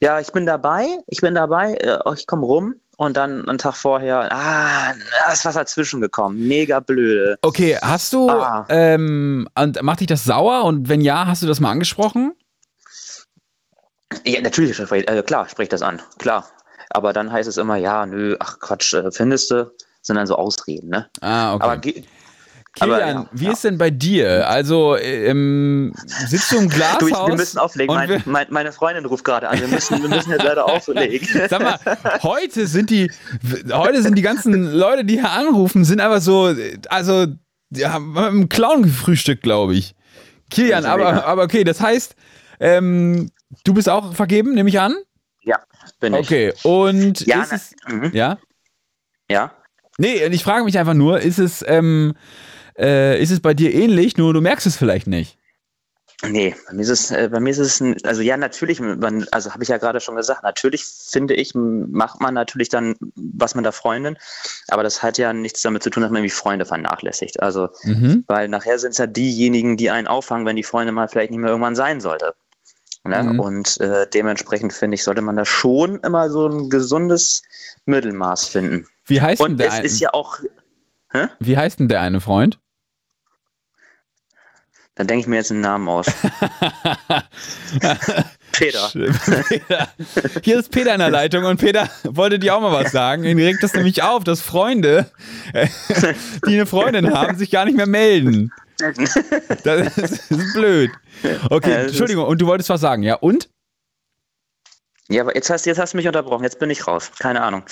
ja, ich bin dabei, ich bin dabei, äh, ich komme rum und dann einen Tag vorher, ah, da ist was dazwischen gekommen, mega blöde. Okay, hast du, Ah. ähm, und macht dich das sauer und wenn ja, hast du das mal angesprochen? Ja, natürlich, äh, klar, sprich das an, klar. Aber dann heißt es immer, ja, nö, ach Quatsch, äh, findest du, sind dann so Ausreden, ne? Ah, okay. Aber Kilian, aber ja, wie ja. ist denn bei dir? Also, ähm, sitzt du im Glashaus? du, wir müssen auflegen, mein, mein, meine Freundin ruft gerade an, wir müssen, wir müssen jetzt leider auflegen. Sag mal, heute sind die, heute sind die ganzen Leute, die hier anrufen, sind einfach so, also, ja, mit einem Clown gefrühstückt, glaube ich. Kilian, aber, aber okay, das heißt, ähm, du bist auch vergeben, nehme ich an? Ja, bin ich. Okay, und Ja, ist es, Mhm. ja? Ja. Nee, ich frage mich einfach nur, ist es, ähm, äh, ist es bei dir ähnlich, nur du merkst es vielleicht nicht? Nee, bei mir ist es, äh, bei mir ist es, ein, also ja, natürlich, man, also habe ich ja gerade schon gesagt, natürlich finde ich, macht man natürlich dann was mit der Freundin, aber das hat ja nichts damit zu tun, dass man irgendwie Freunde vernachlässigt. Also, Mhm. weil nachher sind es ja diejenigen, die einen auffangen, wenn die Freundin mal vielleicht nicht mehr irgendwann sein sollte. Ne? Mhm. Und äh, dementsprechend finde ich, sollte man da schon immer so ein gesundes Mittelmaß finden. Wie heißt denn Und der es eine? ist ja auch, Wie heißt denn der eine Freund? dann denke ich mir jetzt einen Namen aus. Peter. Peter. Hier ist Peter in der Leitung und Peter wollte dir auch mal was sagen. Ihn regt das nämlich auf, dass Freunde, äh, die eine Freundin haben, sich gar nicht mehr melden. Das ist, blöd. Okay, Ja, Entschuldigung, und du wolltest was sagen, ja? Und? Ja, aber jetzt hast, jetzt hast du mich unterbrochen, jetzt bin ich raus. Keine Ahnung.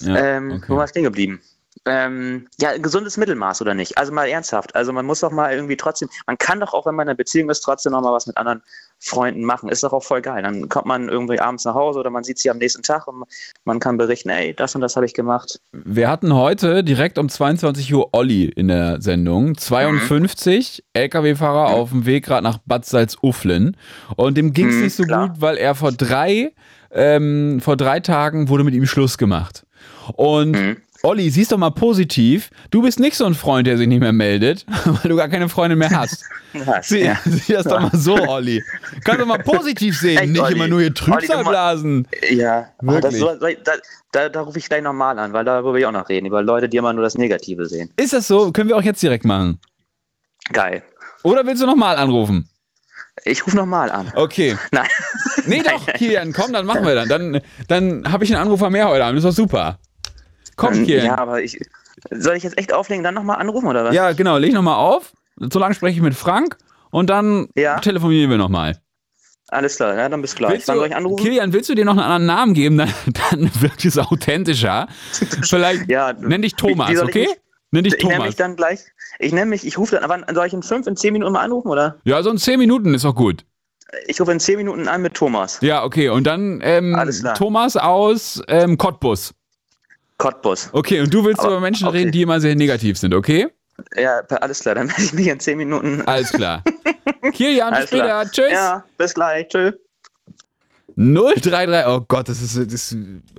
Ja, ähm, okay. Wo war ich stehen geblieben? Ähm, ja, gesundes Mittelmaß oder nicht? Also mal ernsthaft. Also man muss doch mal irgendwie trotzdem, man kann doch auch, wenn man in einer Beziehung ist, trotzdem noch mal was mit anderen Freunden machen. Ist doch auch voll geil. Dann kommt man irgendwie abends nach Hause oder man sieht sie am nächsten Tag und man kann berichten, ey, das und das habe ich gemacht. Wir hatten heute direkt um 22 Uhr Olli in der Sendung. 52, LKW-Fahrer auf dem Weg gerade nach Bad Salzuflen. Und dem ging es Mhm, nicht so klar. gut, weil er vor drei, ähm, vor drei Tagen wurde mit ihm Schluss gemacht. Und Mhm. Olli, siehst doch mal positiv. Du bist nicht so ein Freund, der sich nicht mehr meldet, weil du gar keine Freundin mehr hast. Was? Sieh, Ja. sieh das doch mal so, Olli. Kannst doch mal positiv sehen, Echt, nicht Olli? immer nur hier Trübsal blasen. Ja, das, Wirklich? so, da, da, da rufe ich gleich nochmal an, weil darüber will ich auch noch reden, über Leute, die immer nur das Negative sehen. Ist das so? Können wir auch jetzt direkt machen. Geil. Oder willst du nochmal anrufen? Ich rufe nochmal an. Okay. Nein. Nee, doch, Kilian, komm, dann machen wir dann. Dann, dann habe ich einen Anrufer mehr heute Abend. Das ist doch super. Komm, Ähm. Ja, aber ich. Soll ich jetzt echt auflegen, dann nochmal anrufen oder was? Ja, genau, leg nochmal auf. Solange spreche ich mit Frank und dann Ja. telefonieren wir nochmal. Alles klar, ja, dann bis gleich. Willst Wann du, soll ich anrufen? Kilian, willst du dir noch einen anderen Namen geben? Dann, dann wirkt es authentischer. Vielleicht Ja, nenn dich Thomas, okay? mich- Nenn dich Ich nenne Thomas. mich dann gleich. Ich nenne mich, ich rufe dann, wann, soll ich in fünf, in zehn Minuten mal anrufen, oder? Ja, so in 10 Minuten ist auch gut. Ich rufe in zehn Minuten an mit Thomas. Ja, okay. Und dann ähm. Thomas aus ähm, Cottbus. Cottbus. Okay, und du willst Aber- über Menschen okay. reden, die immer sehr negativ sind, okay? Ja, alles klar, dann melde ich mich in zehn Minuten. Alles klar. Kilian, bis später. Tschüss. Ja, bis gleich. Tschüss. 033, oh Gott, das ist, das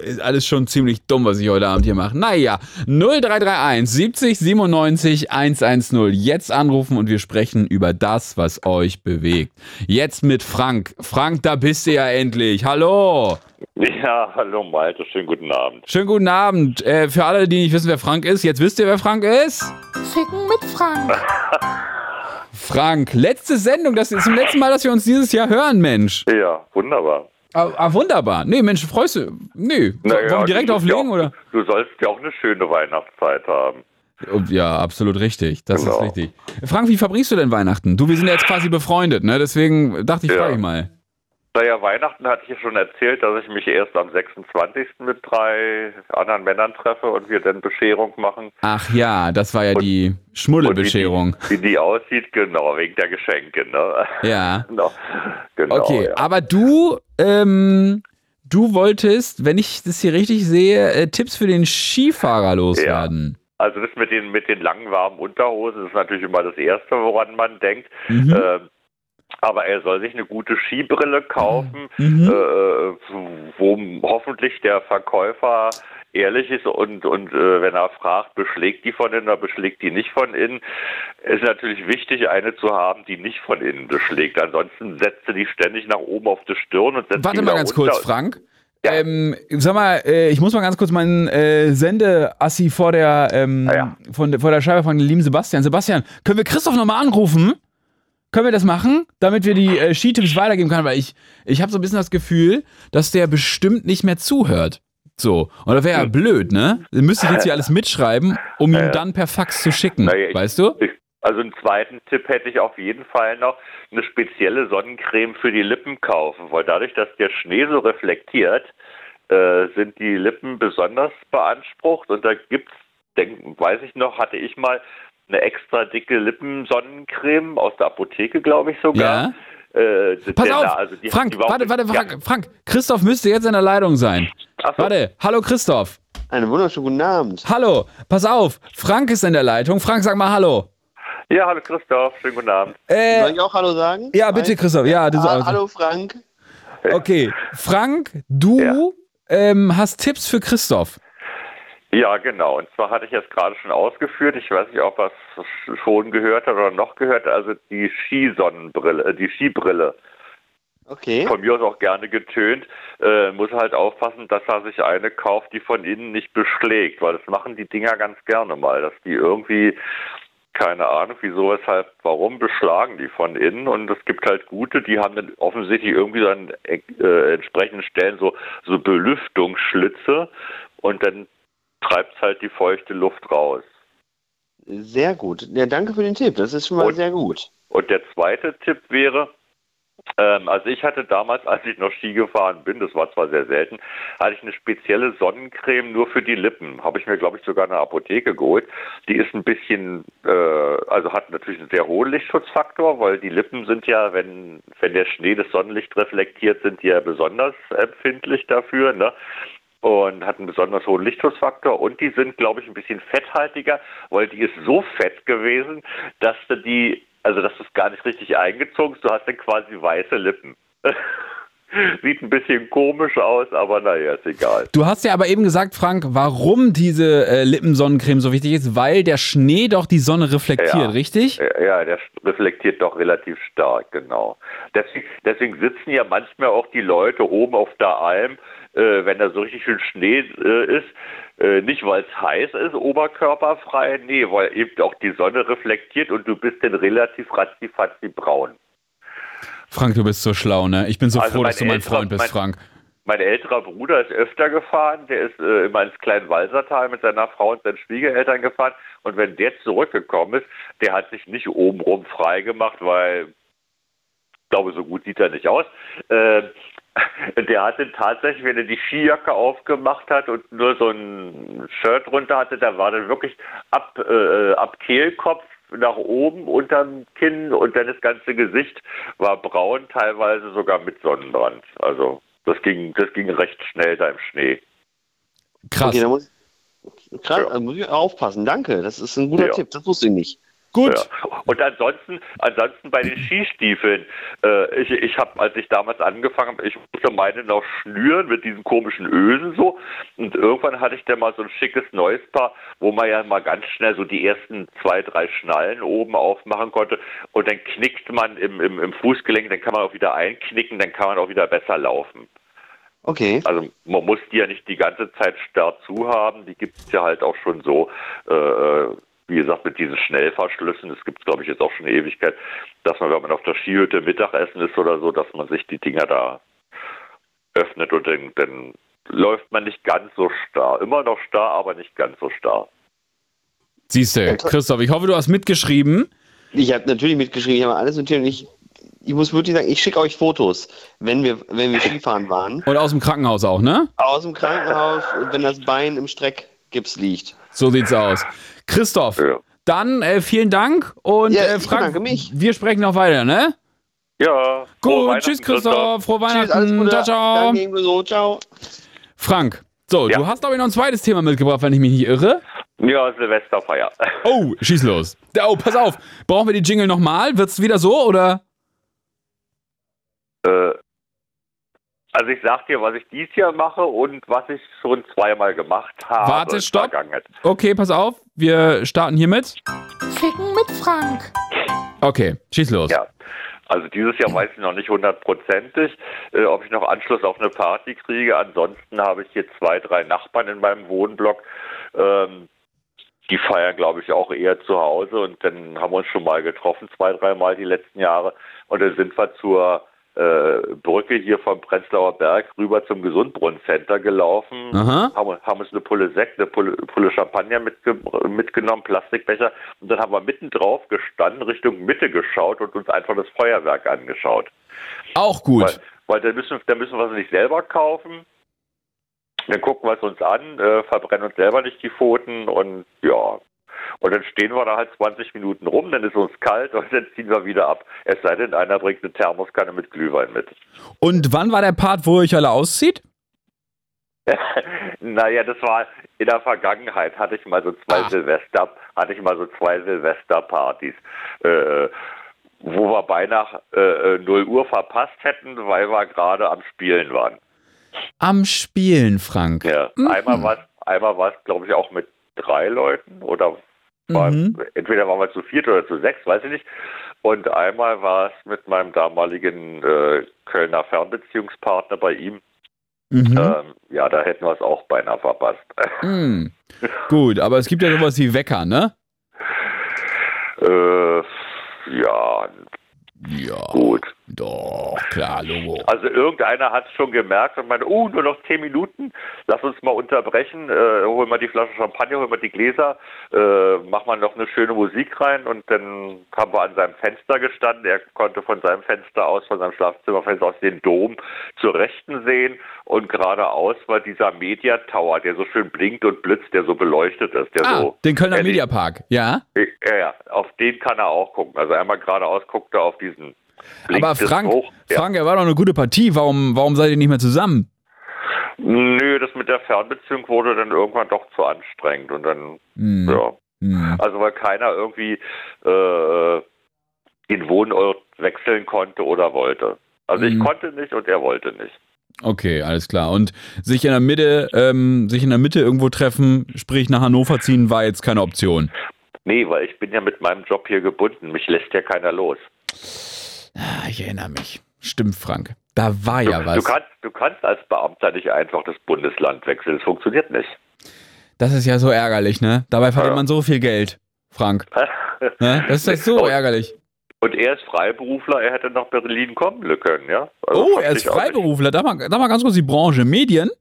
ist alles schon ziemlich dumm, was ich heute Abend hier mache. Naja, 0331 70 97 110. Jetzt anrufen und wir sprechen über das, was euch bewegt. Jetzt mit Frank. Frank, da bist du ja endlich. Hallo. Ja, hallo Malte, schönen guten Abend. Schönen guten Abend. Äh, für alle, die nicht wissen, wer Frank ist, jetzt wisst ihr, wer Frank ist? Ficken mit Frank. Frank, letzte Sendung. Das ist zum letzten Mal, dass wir uns dieses Jahr hören, Mensch. Ja, wunderbar. Ah, ah wunderbar. Nee, Mensch, freust du? Nee. Naja, wollen wir direkt ja auflegen, auch, oder? Du sollst ja auch eine schöne Weihnachtszeit haben. Oh, Ja, absolut richtig. Das Genau. ist richtig. Frank, wie verbringst du denn Weihnachten? Du, wir sind ja jetzt quasi befreundet, ne? Deswegen dachte ich, Ja. frage ich mal. Naja, Weihnachten hatte ich ja schon erzählt, dass ich mich erst am 26. mit drei anderen Männern treffe und wir dann Bescherung machen. Ach ja, das war ja die Und Schmuddelbescherung. Wie die, wie die aussieht, genau, wegen der Geschenke, ne? Ja. genau. genau Okay, ja. aber du, ähm, du wolltest, wenn ich das hier richtig sehe, äh, Tipps für den Skifahrer loswerden. Also das mit den, mit den langen, warmen Unterhosen ist natürlich immer das Erste, woran man denkt. Mhm. Ähm, aber er soll sich eine gute Skibrille kaufen, Mhm. äh, wo hoffentlich der Verkäufer ehrlich ist und, und äh, wenn er fragt, beschlägt die von innen oder beschlägt die nicht von innen, ist natürlich wichtig, eine zu haben, die nicht von innen beschlägt. Ansonsten setzt er die ständig nach oben auf die Stirn und setzt Warte mal ganz runter. kurz, Frank. Ja. Ähm, sag mal, äh, ich muss mal ganz kurz meinen äh, Sendeassi vor der, ähm, Ah, ja. von, vor der Scheibe von dem lieben Sebastian. Sebastian, können wir Christoph nochmal anrufen? Können wir das machen, damit wir die äh, Skitipps weitergeben können? Weil ich, ich habe so ein bisschen das Gefühl, dass der bestimmt nicht mehr zuhört. So. Und das wäre Hm. ja blöd, ne? Dann müsste ich jetzt hier alles mitschreiben, um ihm dann per Fax zu schicken. Naja, weißt du? Ich, also einen zweiten Tipp hätte ich auf jeden Fall noch, eine spezielle Sonnencreme für die Lippen kaufen, weil dadurch, dass der Schnee so reflektiert, äh, sind die Lippen besonders beansprucht und da gibt's, denk, weiß ich noch, hatte ich mal eine extra dicke Lippensonnencreme aus der Apotheke, glaube ich sogar. Äh, Pass auf, da- also die- Frank, warte, warte, ja. Frank, Frank, Christoph müsste jetzt in der Leitung sein. So. Warte, hallo Christoph. Einen wunderschönen guten Abend. Hallo, pass auf, Frank ist in der Leitung. Frank, sag mal Hallo. Ja, hallo Christoph, schönen guten Abend. Äh, Soll ich auch Hallo sagen? ja, bitte? Christoph. Ja, du Ah, hallo Frank. Okay, Frank, du Ja. ähm, hast Tipps für Christoph. Ja, genau. Und zwar hatte ich jetzt gerade schon ausgeführt, ich weiß nicht, ob er es schon gehört hat oder noch gehört, also die Skisonnenbrille, äh, die Skibrille. Okay. Von mir aus auch gerne getönt. Äh, muss halt aufpassen, dass er sich eine kauft, die von innen nicht beschlägt, weil das machen die Dinger ganz gerne mal, dass die irgendwie keine Ahnung, wieso, weshalb, warum beschlagen die von innen und es gibt halt gute, die haben dann offensichtlich irgendwie an äh, entsprechenden Stellen so, so Belüftungsschlitze und dann treibt halt die feuchte Luft raus. Sehr gut. Ja, danke für den Tipp. Das ist schon mal Und- sehr gut. Und der zweite Tipp wäre, ähm, also ich hatte damals, als ich noch Ski gefahren bin, das war zwar sehr selten, hatte ich eine spezielle Sonnencreme nur für die Lippen. Habe ich mir, glaube ich, sogar in der Apotheke geholt. Die ist ein bisschen, äh, also hat natürlich einen sehr hohen Lichtschutzfaktor, weil die Lippen sind ja, wenn, wenn der Schnee das Sonnenlicht reflektiert, sind die ja besonders empfindlich dafür, ne? Und hat einen besonders hohen Lichtschutzfaktor und die sind, glaube ich, ein bisschen fetthaltiger, weil die ist so fett gewesen, dass du die, also dass du es gar nicht richtig eingezogen hast, du hast dann quasi weiße Lippen. Sieht ein bisschen komisch aus, aber naja, ist egal. Du hast ja aber eben gesagt, Frank, warum diese äh, Lippensonnencreme so wichtig ist, weil der Schnee doch die Sonne reflektiert, Ja. richtig? Ja, der reflektiert doch relativ stark, genau. Deswegen, deswegen sitzen ja manchmal auch die Leute oben auf der Alm, äh, wenn da so richtig schön Schnee äh, ist, äh, nicht weil es heiß ist, oberkörperfrei, nee, weil eben auch die Sonne reflektiert und du bist dann relativ ratzifatzi braun. Frank, du bist so schlau, ne? Ich bin so Also froh, dass du mein Freund bist, mein- Frank. Mein älterer Bruder ist öfter gefahren, der ist äh, immer ins kleine Walsertal mit seiner Frau und seinen Schwiegereltern gefahren und wenn der zurückgekommen ist, der hat sich nicht obenrum frei gemacht, weil ich glaube, so gut sieht er nicht aus. Äh, Der hatte tatsächlich, wenn er die Skijacke aufgemacht hat und nur so ein Shirt drunter hatte, da war dann wirklich ab, äh, ab Kehlkopf nach oben unterm Kinn und dann das ganze Gesicht war braun, teilweise sogar mit Sonnenbrand. Also das ging, das ging recht schnell da im Schnee. Krass. Okay, da muss, krass, da muss ich aufpassen. Danke, das ist ein guter Ja. Tipp. Das wusste ich nicht. Gut. Ja. Und ansonsten, ansonsten bei den Skistiefeln, äh, ich, ich habe, als ich damals angefangen habe, ich musste meine noch schnüren mit diesen komischen Ösen so. Und irgendwann hatte ich dann mal so ein schickes neues Paar, wo man ja mal ganz schnell so die ersten zwei, drei Schnallen oben aufmachen konnte. Und dann knickt man im, im, im Fußgelenk, dann kann man auch wieder einknicken, dann kann man auch wieder besser laufen. Okay. Also man muss die ja nicht die ganze Zeit starr zu haben, die gibt es ja halt auch schon so, äh, wie gesagt, mit diesen Schnellverschlüssen, das gibt es glaube ich jetzt auch schon eine Ewigkeit, dass man, wenn man auf der Skihütte Mittagessen ist oder so, dass man sich die Dinger da öffnet und dann, dann läuft man nicht ganz so starr. Immer noch starr, aber nicht ganz so starr. Siehst du, Christoph, ich hoffe, du hast mitgeschrieben. Ich habe natürlich mitgeschrieben, ich habe alles notiert und ich, ich muss wirklich sagen, ich schicke euch Fotos, wenn wir, wenn wir Skifahren waren. Und aus dem Krankenhaus auch, ne? Aus dem Krankenhaus, wenn das Bein im Streckgips liegt. So sieht's aus. Christoph, Ja. dann äh, vielen Dank und Ja, äh, Frank, wir sprechen noch weiter, ne? Ja. Gut, tschüss Christoph, frohe Tschüss, Weihnachten, Gute. ciao, ciao. Danke, ebenso, so, ciao. Frank, so, Ja. du hast glaube ich noch ein zweites Thema mitgebracht, wenn ich mich nicht irre. Ja, Silvesterfeier. Oh, schieß los. Oh, pass auf, brauchen wir die Jingle nochmal? Wird's wieder so oder? Äh, also ich sag dir, was ich dieses Jahr mache und was ich schon zweimal gemacht habe. Warte, stopp. Okay, pass auf, wir starten hiermit. Ficken mit Frank. Okay, schieß los. Ja. Also dieses Jahr weiß ich noch nicht hundertprozentig, äh, ob ich noch Anschluss auf eine Party kriege. Ansonsten habe ich hier zwei, drei Nachbarn in meinem Wohnblock. Ähm, die feiern, glaube ich, auch eher zu Hause und dann haben wir uns schon mal getroffen, zwei, dreimal die letzten Jahre. Und dann sind wir zur äh, Brücke hier vom Prenzlauer Berg rüber zum Gesundbrunnen-Center gelaufen, Aha. haben, haben uns eine Pulle Sekt, eine Pulle, Pulle Champagner mitge mitgenommen, Plastikbecher und dann haben wir mitten drauf gestanden, Richtung Mitte geschaut und uns einfach das Feuerwerk angeschaut. Auch gut. Weil, weil dann, müssen, müssen wir es nicht selber kaufen. Dann gucken wir es uns an, äh, verbrennen uns selber nicht die Pfoten und ja. Und dann stehen wir da halt 20 Minuten rum, dann ist uns kalt und dann ziehen wir wieder ab. Es sei denn, einer bringt eine Thermoskanne mit Glühwein mit. Und wann war der Part, wo ihr euch alle auszieht? naja, das war in der Vergangenheit, hatte ich mal so zwei Ah. Silvester, hatte ich mal so zwei Silvesterpartys, äh, wo wir beinahe äh, 0 Uhr verpasst hätten, weil wir gerade am Spielen waren. Am Spielen, Frank. Ja, Mhm. einmal war es, einmal war es, glaube ich, auch mit drei Leuten oder war, Mhm. entweder waren wir zu viert oder zu sechs, weiß ich nicht. Und einmal war es mit meinem damaligen äh, Kölner Fernbeziehungspartner bei ihm. Mhm. Ähm, ja, da hätten wir es auch beinahe verpasst. Mhm. Gut, aber es gibt ja sowas wie Wecker, ne? äh, ja, Ja. gut. Doch, klar, Logo. Also irgendeiner hat es schon gemerkt und meinte, oh, nur noch zehn Minuten, lass uns mal unterbrechen, äh, hol mal die Flasche Champagner, hol mal die Gläser, äh, mach mal noch eine schöne Musik rein und dann haben wir an seinem Fenster gestanden. Er konnte von seinem Fenster aus, von seinem Schlafzimmerfenster aus den Dom zur Rechten sehen und geradeaus war dieser Media Tower, der so schön blinkt und blitzt, der so beleuchtet ist, der Ah, so den Kölner die- Mediapark, ja? ja, ja, auf den kann er auch gucken. Also einmal geradeaus guckt er auf diesen Aber Frank. Ja. Frank, er war doch eine gute Partie. Warum, warum seid ihr nicht mehr zusammen? Nö, das mit der Fernbeziehung wurde dann irgendwann doch zu anstrengend und dann, Hm. ja. Hm. Also weil keiner irgendwie äh, den Wohnort wechseln konnte oder wollte. Also ich Mhm. konnte nicht und er wollte nicht. Okay, alles klar. Und sich in der Mitte, ähm, sich in der Mitte irgendwo treffen, sprich nach Hannover ziehen, war jetzt keine Option. Nee, weil ich bin ja mit meinem Job hier gebunden. Mich lässt ja keiner los. Ah, ich erinnere mich. Stimmt, Frank. Da war ja du, was. du, kannst, du kannst als Beamter nicht einfach das Bundesland wechseln. Das funktioniert nicht. Das ist ja so ärgerlich, ne? Dabei verdient Ja. man so viel Geld, Frank. Ne? Das ist ja so ärgerlich. Und er ist Freiberufler, er hätte nach Berlin kommen können, ja? Also Oh, er ist. Freiberufler. Da mal, da mal ganz kurz die Branche. Medien?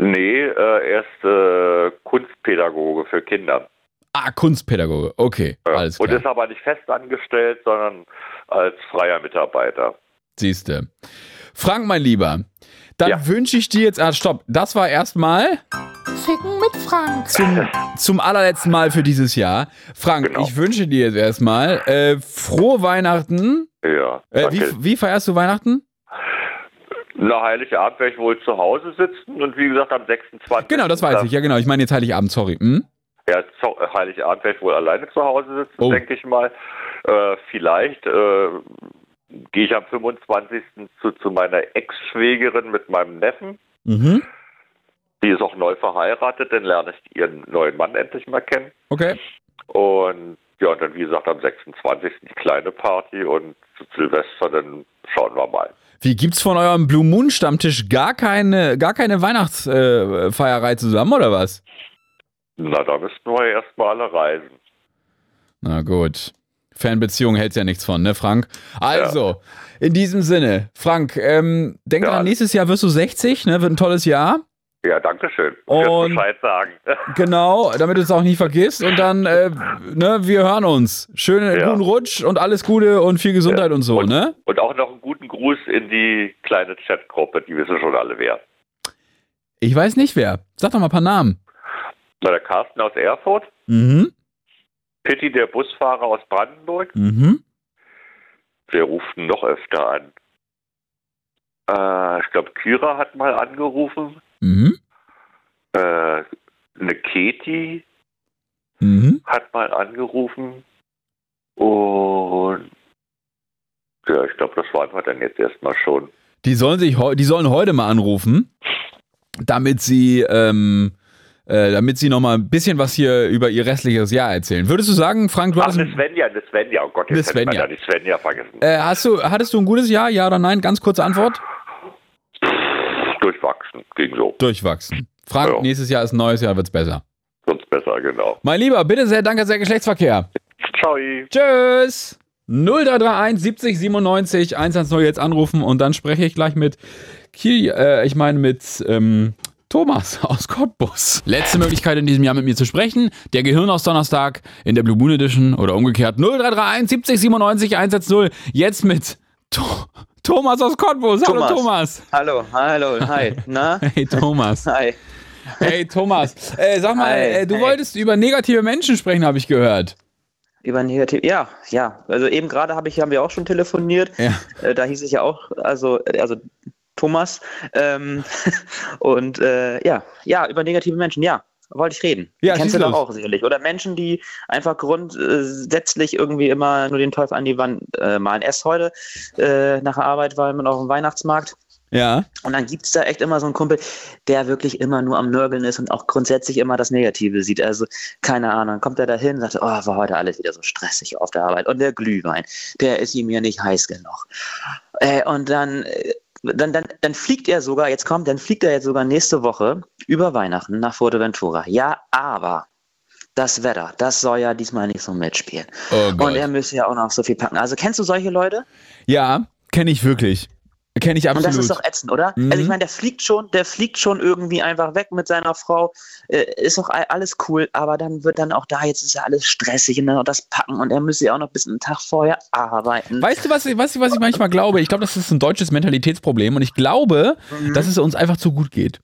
Nee, äh, er ist äh, Kunstpädagoge für Kinder. Ah, Kunstpädagoge. Okay, Ja. alles Und klar. ist aber nicht fest angestellt, sondern als freier Mitarbeiter. Siehste. Frank, mein Lieber, dann Ja. wünsche ich dir jetzt, ah, stopp, das war erstmal Ficken mit Frank. zum, zum allerletzten Mal für dieses Jahr. Frank, Genau. ich wünsche dir jetzt erstmal äh, frohe Weihnachten. Ja. Äh, wie, wie feierst du Weihnachten? Na, Heiligabend werde ich wohl zu Hause sitzen und wie gesagt am 26. Genau, das weiß ich. Ja, genau. Ich meine jetzt Heiligabend, sorry. Hm? Ja, äh, Heiligabend werde ich wohl alleine zu Hause sitzen, Oh. denke ich mal. Äh, vielleicht äh, gehe ich am 25. Zu, zu meiner Ex-Schwägerin mit meinem Neffen. Mhm. Die ist auch neu verheiratet, dann lerne ich ihren neuen Mann endlich mal kennen. Okay. Und ja, und dann wie gesagt am 26. die kleine Party und zu Silvester, dann schauen wir mal. Wie gibt's von eurem Blue Moon Stammtisch gar keine, gar keine Weihnachtsfeierei zusammen oder was? Na, da müssten wir erstmal alle reisen. Na gut. Fernbeziehung hält's ja nichts von, ne, Frank? Also, in diesem Sinne, Frank, ähm, denk Ja. dran, nächstes Jahr wirst du 60, ne? Wird ein tolles Jahr. Ja, danke schön. Und- Bescheid sagen. Genau, damit du es auch nie vergisst. Und dann, äh, ne, wir hören uns. Schönen Ja. guten Rutsch und alles Gute und viel Gesundheit und so, Und- ne? Und auch noch einen guten Gruß in die kleine Chatgruppe, die wissen schon alle wer. Ich weiß nicht wer. Sag doch mal ein paar Namen. Na, der Carsten aus Erfurt, Mhm. Pitti, der Busfahrer aus Brandenburg. Mhm. Wer ruft denn noch öfter an? Äh, ich glaube, Kira hat mal angerufen. Mhm. Äh, eine Keti Mhm. hat mal angerufen. Und ja, ich glaube, das waren wir dann jetzt erstmal schon. Die sollen sich die sollen heute mal anrufen, damit sie ähm, äh, damit sie noch mal ein bisschen was hier über ihr restliches Jahr erzählen. Würdest du sagen, Frank, du Ach, hattest eine ein, Svenja, eine Svenja. Oh Gott, jetzt hätte man ja die Svenja vergessen. äh, hast du hattest du ein gutes Jahr? Ja oder nein? Ganz kurze Antwort. Durchwachsen, ging so. Durchwachsen. Frank, Ja. nächstes Jahr ist ein neues Jahr, wird's besser. Sonst besser, genau. Mein Lieber, bitte sehr, danke sehr Geschlechtsverkehr. Ciao. Tschüss. 0331 70 97 110 jetzt anrufen und dann spreche ich gleich mit Kiel, äh, ich meine mit ähm, Thomas aus Cottbus. Letzte Möglichkeit in diesem Jahr mit mir zu sprechen. Der Gehirn aus Donnerstag in der Blue Moon Edition oder umgekehrt 0331 70 97 110 jetzt mit to Thomas aus Cottbus. Hallo Thomas. Hallo, hallo, hi. Na? Hey Thomas. Hi. Hey Thomas. Äh, sag mal, Hi, äh, du hey. wolltest über negative Menschen sprechen, habe ich gehört. Über negativ. Ja, ja. Also eben gerade habe ich, haben wir auch schon telefoniert. Ja. Äh, da hieß es ja auch, also, also Thomas. Ähm, und äh, ja, ja, über negative Menschen, ja. Wollte ich reden. Ja, Kennst du doch auch sicherlich. Oder Menschen, die einfach grundsätzlich irgendwie immer nur den Teufel an die Wand äh, malen. Erst heute äh, nach der Arbeit war man auf dem Weihnachtsmarkt Ja. Und dann gibt es da echt immer so einen Kumpel, der wirklich immer nur am Nörgeln ist und auch grundsätzlich immer das Negative sieht. Also, keine Ahnung, dann kommt er da hin und sagt, oh, war heute alles wieder so stressig auf der Arbeit. Und der Glühwein, der ist ihm ja nicht heiß genug. Äh, und dann, äh, dann, dann, dann fliegt er sogar, jetzt kommt, dann fliegt er jetzt sogar nächste Woche über Weihnachten nach Fuerteventura. Ja, aber das Wetter, das soll ja diesmal nicht so mitspielen. Oh und er müsste ja auch noch so viel packen. Also, kennst du solche Leute? Ja, kenne ich wirklich. Kenne ich Und absolut. das ist doch ätzend, oder? Mhm. Also ich meine, der fliegt schon, der fliegt schon irgendwie einfach weg mit seiner Frau. Äh, ist doch all- alles cool, aber dann wird dann auch da, jetzt ist ja alles stressig und dann noch das Packen und er müsste ja auch noch bis einen Tag vorher arbeiten. Weißt du, was, ich- weißt du, was ich manchmal glaube? Ich glaube, das ist ein deutsches Mentalitätsproblem und ich glaube, Mhm. dass es uns einfach zu gut geht.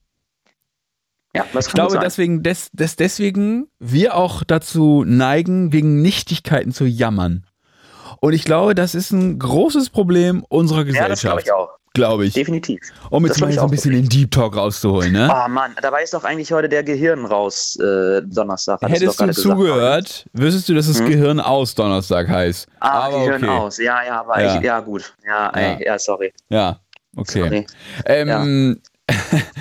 ja, das Ich glaube, deswegen, des, des, deswegen wir auch dazu neigen, wegen Nichtigkeiten zu jammern. Und ich glaube, das ist ein großes Problem unserer ja, das glaube Gesellschaft. ich auch. Glaube ich. Definitiv. Um jetzt mal so ein bisschen den Deep Talk rauszuholen, ne? Oh Mann, dabei ist doch eigentlich heute der Gehirn raus, äh, Donnerstag. Hättest du gesagt. zugehört, wüsstest du, dass es Hm? Gehirn aus Donnerstag heißt. Ah, Aber Gehirn okay. aus. Ja, ja, aber Ja. Ich, ja gut. Ja, ey, ja. sorry. Ja, okay. sorry. Ähm,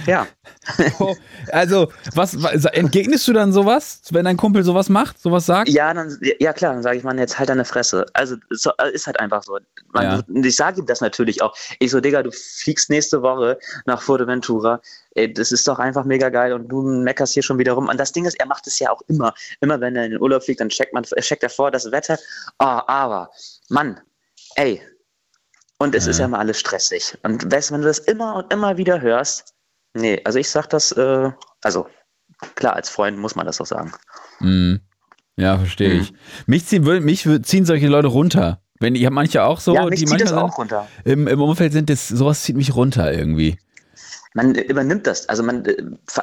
Ja. Oh, also, was, was entgegnest du dann sowas, wenn dein Kumpel sowas macht, sowas sagt? Ja, dann, ja klar, dann sage ich, Mann, jetzt halt deine Fresse. Also so, äh, ist halt einfach so. Man, Ja. Ich sage ihm das natürlich auch. Ich so, Digga, du fliegst nächste Woche nach Fuerteventura. Ey, das ist doch einfach mega geil und du meckerst hier schon wieder rum. Und das Ding ist, er macht es ja auch immer. Immer wenn er in den Urlaub fliegt, dann checkt, man, checkt er vor das Wetter. Oh, aber, Mann, ey. Und es Ja. ist ja mal alles stressig. Und weißt, du, wenn du das immer und immer wieder hörst, nee, also ich sag das, äh, also klar, als Freund muss man das doch sagen. Hm. Ja, verstehe Mhm. ich. Mich ziehen, mich ziehen solche Leute runter. Wenn ich habe manche auch so, ja, mich die zieht das manchmal auch runter. im, im Umfeld sind, das, sowas zieht mich runter irgendwie. Man äh, übernimmt das, also man, äh,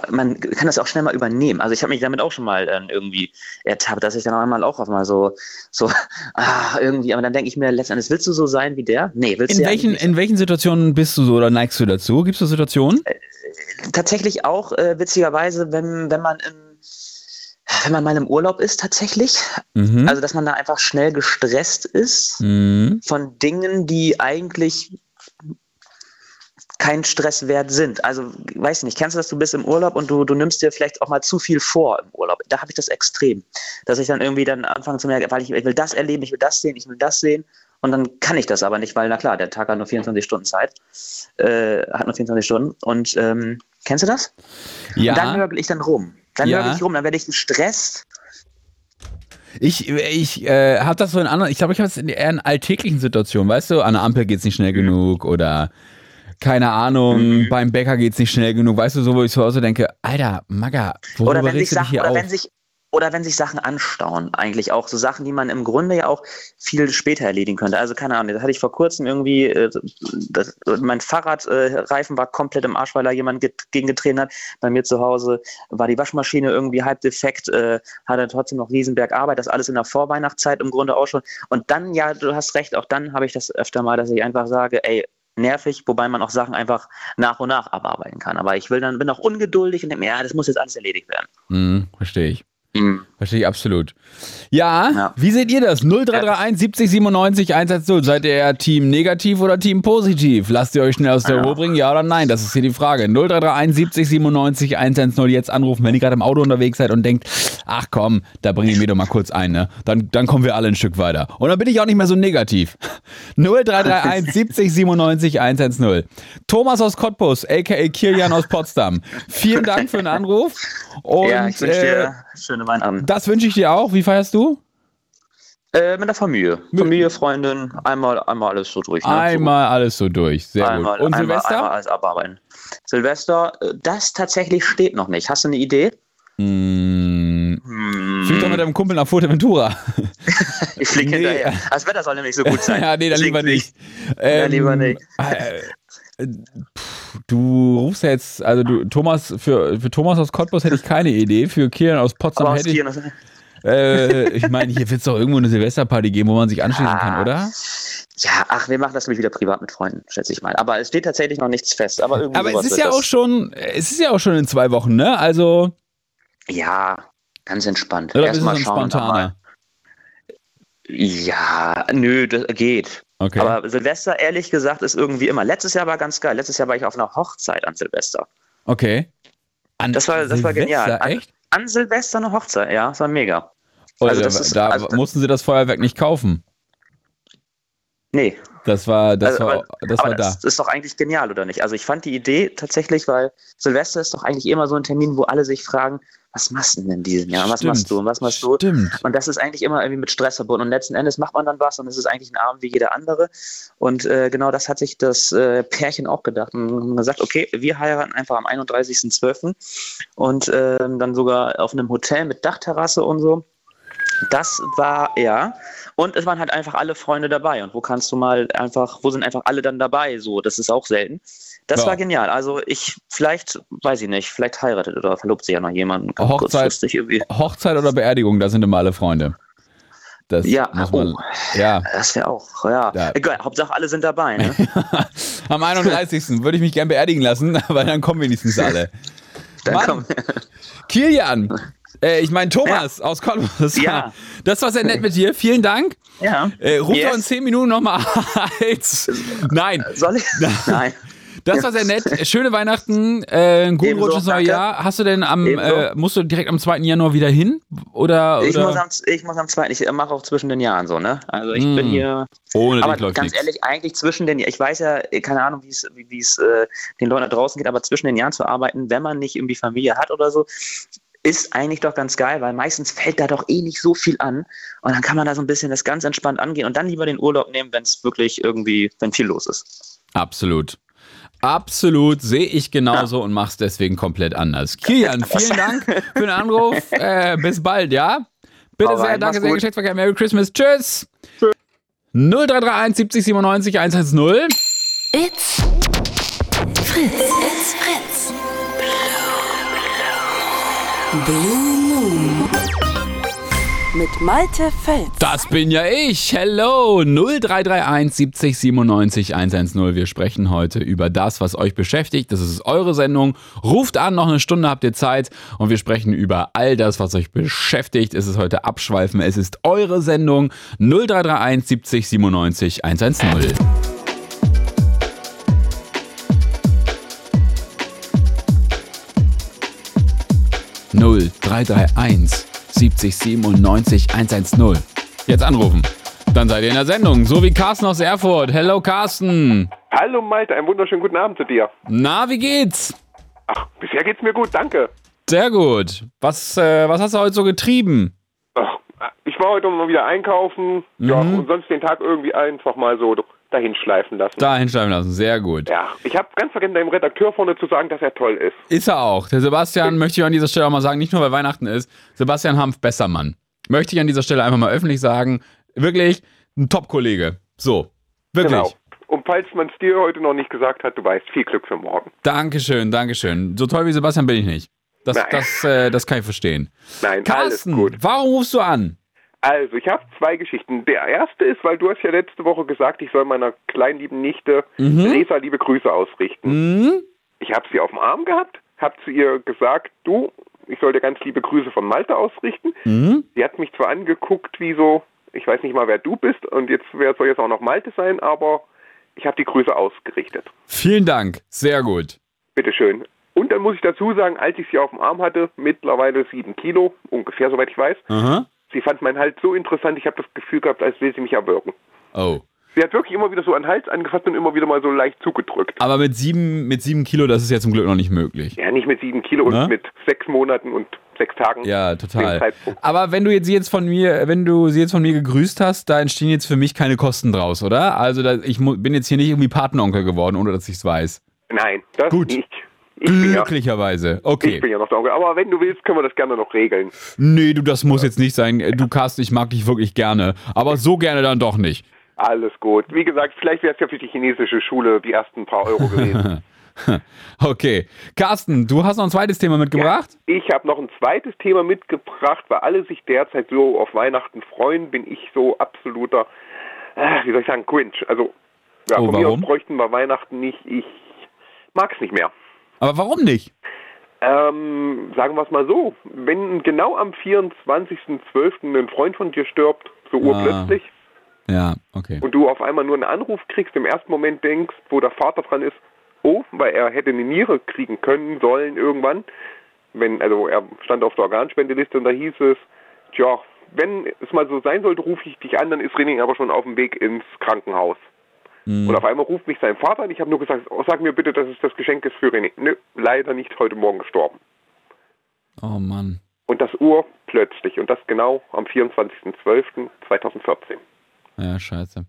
man kann das auch schnell mal übernehmen. Also ich habe mich damit auch schon mal äh, irgendwie ertappt, dass ich dann einmal auch auf mal so, so, ah, irgendwie, aber dann denke ich mir letztendlich, willst du so sein wie der? Nee, willst In du welchen, nicht. in welchen Situationen bist du so oder neigst du dazu? Gibt es so Situationen? tatsächlich auch äh, witzigerweise, wenn, wenn man im wenn man mal im Urlaub ist tatsächlich, Mhm. also dass man da einfach schnell gestresst ist mhm. von Dingen, die eigentlich kein Stress wert sind. Also, weiß nicht, kennst du das, du bist im Urlaub und du, du nimmst dir vielleicht auch mal zu viel vor im Urlaub. Da habe ich das extrem. Dass ich dann irgendwie dann anfange zu merken, weil ich, ich will das erleben, ich will das sehen, ich will das sehen. Und dann kann ich das aber nicht, weil, na klar, der Tag hat nur 24 Stunden Zeit. Äh, hat nur 24 Stunden. Und ähm, kennst du das? Und dann Ja, nörgel ich dann rum. Dann Ja. nörgel ich rum, dann werde ich gestresst. ich, ich äh, habe das so in anderen, ich glaube, ich habe es in eher in alltäglichen Situationen, weißt du, an der Ampel geht's nicht schnell genug oder keine Ahnung, Mhm. beim Bäcker geht's nicht schnell genug, weißt du, so, wo ich zu Hause denke, Alter, Magga, worüber Oder wenn sich Sachen, hier oder auf? wenn sich, oder wenn sich Sachen anstauen, eigentlich auch. So Sachen, die man im Grunde ja auch viel später erledigen könnte. Also keine Ahnung, das hatte ich vor kurzem irgendwie, äh, das, mein Fahrradreifen war komplett im Arsch, weil da jemand ge gegengetreten hat. Bei mir zu Hause war die Waschmaschine irgendwie halb defekt, äh, hatte trotzdem noch Riesenberg Arbeit, das alles in der Vorweihnachtszeit im Grunde auch schon. Und dann, ja, du hast recht, auch dann habe ich das öfter mal, dass ich einfach sage, ey, nervig, wobei man auch Sachen einfach nach und nach abarbeiten kann. Aber ich will dann, bin auch ungeduldig und denke mir, ja, das muss jetzt alles erledigt werden. Mhm, verstehe ich. Mhm. Verstehe ich absolut. Ja, Ja. wie seht ihr das? 0331 70 97 110. Seid ihr eher Team negativ oder Team positiv? Lasst ihr euch schnell aus der Ja. Ruhe bringen? Ja oder nein? Das ist hier die Frage. 0331 70 97 110. Jetzt anrufen, wenn ihr gerade im Auto unterwegs seid und denkt, ach komm, da bringe ich mir doch mal kurz ein. Ne? Dann, dann kommen wir alle ein Stück weiter. Und dann bin ich auch nicht mehr so negativ. 0331 70 97 110. Thomas aus Cottbus, a.k.a. Kilian aus Potsdam. Vielen Dank für den Anruf. Und, ja, ich wünsche äh, dir schöne Weihnachten. das wünsche ich dir auch. Wie feierst du? Äh, mit der Familie. Familie, Freundin, einmal, einmal alles so durch. Ne? Einmal alles so durch. so, Sehr einmal, gut. Und einmal, Silvester? Einmal alles abarbeiten. Silvester, äh, das tatsächlich steht noch nicht. Hast du eine Idee? Hm, Hm, flieg doch mit deinem Kumpel nach Fuerteventura. ich fliege Nee. hinterher. Das Wetter soll nämlich so gut sein. ja, nee, dann lieber flieg nicht. Ähm, lieber nicht. Äh, du rufst ja jetzt, also du, Thomas, für, für Thomas aus Cottbus hätte ich keine Idee. Für Kieran aus Potsdam aus hätte ich. Äh, ich meine, hier wird es doch irgendwo eine Silvesterparty geben, wo man sich anschließen kann, Ah. oder? ja, ach, wir machen das nämlich wieder privat mit Freunden, schätze ich mal. Aber es steht tatsächlich noch nichts fest. Aber irgendwie Aber es ist ja das. auch schon, es ist ja auch schon in zwei Wochen, ne? Also, Ja, ganz entspannt. oder Erstmal schauen. spontaner? Ja, nö, das geht. Okay. Aber Silvester, ehrlich gesagt, ist irgendwie immer. Letztes Jahr war ganz geil. Letztes Jahr war ich auf einer Hochzeit an Silvester. okay. An Das war, das war genial. Silvester, An, Echt? an Silvester eine Hochzeit, ja, das war mega. Oder Also da, das ist- da also- mussten sie das Feuerwerk nicht kaufen. Nee, Das war, das Also, war, aber- das war da. das ist doch eigentlich genial, oder nicht? Also ich fand die Idee tatsächlich, weil Silvester ist doch eigentlich immer so ein Termin, wo alle sich fragen, was machst du denn in diesem Jahr? Was Stimmt. machst du und was machst du? Stimmt. Und das ist eigentlich immer irgendwie mit Stress verbunden. Und letzten Endes macht man dann was und es ist eigentlich ein Abend wie jeder andere. Und äh, genau das hat sich das äh, Pärchen auch gedacht. Und haben gesagt, okay, wir heiraten einfach am 31.12. und ähm, dann sogar auf einem Hotel mit Dachterrasse und so. Das war, ja. Und es waren halt einfach alle Freunde dabei. Und wo kannst du mal einfach, wo sind einfach alle dann dabei? So, das ist auch selten. Das Ja. war genial. Also ich, vielleicht, weiß ich nicht, vielleicht heiratet oder verlobt sich ja noch jemand. ganz Hochzeit. Hochzeit oder Beerdigung, da sind immer alle Freunde. Das Ja, muss man. oh. Ja. Das wäre auch, ja. Ja. Egal, Hauptsache alle sind dabei. Ne? Am 31. würde ich mich gern beerdigen lassen, weil dann kommen wenigstens alle. Dann Mann. komm. Kilian, äh, ich meine Thomas aus Cottbus. Ja. Das war sehr nett mit dir. Vielen Dank. Ja. Äh, ruf Yes. doch in 10 Minuten nochmal als. Nein, Soll ich? Nein. das war sehr nett. Schöne Weihnachten, äh, einen guten Rutsch ins neue. Jahr. Hast du denn am, äh, musst du direkt am 2. Januar wieder hin? Oder, Ich oder? muss, am, ich muss am zweiten, ich mache auch zwischen den Jahren so, ne? Also ich Mm. bin hier. Ohne Aber dich ganz nichts. ehrlich, eigentlich zwischen den ich weiß ja, keine Ahnung, wie es wie wie es äh, den Leuten da draußen geht, aber zwischen den Jahren zu arbeiten, wenn man nicht irgendwie Familie hat oder so, ist eigentlich doch ganz geil, weil meistens fällt da doch eh nicht so viel an und dann kann man da so ein bisschen das ganz entspannt angehen und dann lieber den Urlaub nehmen, wenn es wirklich irgendwie, wenn viel los ist. Absolut. Absolut, sehe ich genauso und mach's deswegen komplett anders. Kilian, vielen Dank für den Anruf. Äh, bis bald, ja? Bitte Hau sehr, danke sehr, gut. Geschlechtsverkehr. Merry Christmas. Tschüss. 0331 70 97 110. It's Fritz. It's Fritz. Blue Moon. Mit Malte Fels. Das bin ja ich. Hello. 0331 70 97 110. Wir sprechen heute über das, was euch beschäftigt. Das ist eure Sendung. Ruft an, noch eine Stunde habt ihr Zeit. Und wir sprechen über all das, was euch beschäftigt. Es ist heute Abschweifen. Es ist eure Sendung. 0331 70 97 110. Null drei drei eins 70 97 110. Jetzt anrufen. Dann seid ihr in der Sendung. So wie Carsten aus Erfurt. Hello Carsten. Hallo Malte, einen wunderschönen guten Abend zu dir. Na, wie geht's? Ach, bisher geht's mir gut, danke. Sehr gut. Was, äh, was hast du heute so getrieben? Ach, ich war heute mal wieder einkaufen. Ja, Mhm. und sonst den Tag irgendwie einfach mal so dahin schleifen lassen. Da hinschreiben lassen. Sehr gut. Ja, ich habe ganz vergessen, deinem Redakteur vorne zu sagen, dass er toll ist. Ist er auch. Der Sebastian, möchte ich an dieser Stelle auch mal sagen, nicht nur weil Weihnachten ist, Sebastian Hanf, besser Mann. Möchte ich an dieser Stelle einfach mal öffentlich sagen. Wirklich ein Top-Kollege. So. Wirklich. Genau. Und falls man es dir heute noch nicht gesagt hat, du weißt, viel Glück für morgen. Dankeschön, Dankeschön. So toll wie Sebastian bin ich nicht. Das, Nein. das, äh, das kann ich verstehen. Nein, Carsten, alles gut. warum rufst du an? Also, ich habe zwei Geschichten. Der erste ist, weil du hast ja letzte Woche gesagt, ich soll meiner kleinen lieben Nichte Resa liebe Grüße ausrichten. Hm? Ich habe sie auf dem Arm gehabt, habe zu ihr gesagt, du, ich soll dir ganz liebe Grüße von Malte ausrichten. Hm? Sie hat mich zwar angeguckt wie so, ich weiß nicht mal, wer du bist und jetzt wer soll jetzt auch noch Malte sein, aber ich habe die Grüße ausgerichtet. Vielen Dank. Sehr gut. Bitteschön. Und dann muss ich dazu sagen, als ich sie auf dem Arm hatte, mittlerweile sieben Kilo, ungefähr, soweit ich weiß, Aha. Sie fand meinen Hals so interessant, ich habe das Gefühl gehabt, als will sie mich erwürgen. Oh. Sie hat wirklich immer wieder so an den Hals angefasst und immer wieder mal so leicht zugedrückt. Aber mit sieben, mit sieben Kilo, das ist ja zum Glück noch nicht möglich. Ja, nicht mit sieben Kilo Ne? und mit sechs Monaten und sechs Tagen. Ja, total. Aber wenn du jetzt sie jetzt von mir, wenn du sie jetzt von mir gegrüßt hast, da entstehen jetzt für mich keine Kosten draus, oder? Also ich bin jetzt hier nicht irgendwie Patenonkel geworden, ohne dass ich es weiß. Nein, das Gut. nicht. Ich ja, Glücklicherweise. ich Okay. bin ja noch Onkel. Aber wenn du willst, können wir das gerne noch regeln. Nee, du, das muss jetzt nicht sein. Du Carsten, ich mag dich wirklich gerne. Aber so gerne dann doch nicht. Alles gut. Wie gesagt, vielleicht wäre es ja für die chinesische Schule die ersten paar Euro gewesen. Okay. Carsten, du hast noch ein zweites Thema mitgebracht? ich habe noch ein zweites Thema mitgebracht, weil alle sich derzeit so auf Weihnachten freuen, bin ich so absoluter, äh, wie soll ich sagen, Grinch. Also, ja, Oh, von mir aus warum? bräuchten wir Weihnachten nicht. Ich mag es nicht mehr. Aber warum nicht? Ähm, sagen wir es mal so, wenn genau am 24.12. ein Freund von dir stirbt, so urplötzlich, Ja, okay. und du auf einmal nur einen Anruf kriegst, im ersten Moment denkst, wo der Vater dran ist, oh, weil er hätte eine Niere kriegen können, sollen irgendwann, wenn, also er stand auf der Organspendeliste und da hieß es, tja, wenn es mal so sein sollte, rufe ich dich an, dann ist Rening aber schon auf dem Weg ins Krankenhaus. Und auf einmal ruft mich sein Vater an, ich habe nur gesagt, oh, sag mir bitte, dass es das Geschenk ist für René. Nö, leider nicht heute Morgen gestorben. Oh Mann. Und das urplötzlich. Und das genau am 24.12.2014. Ja, scheiße.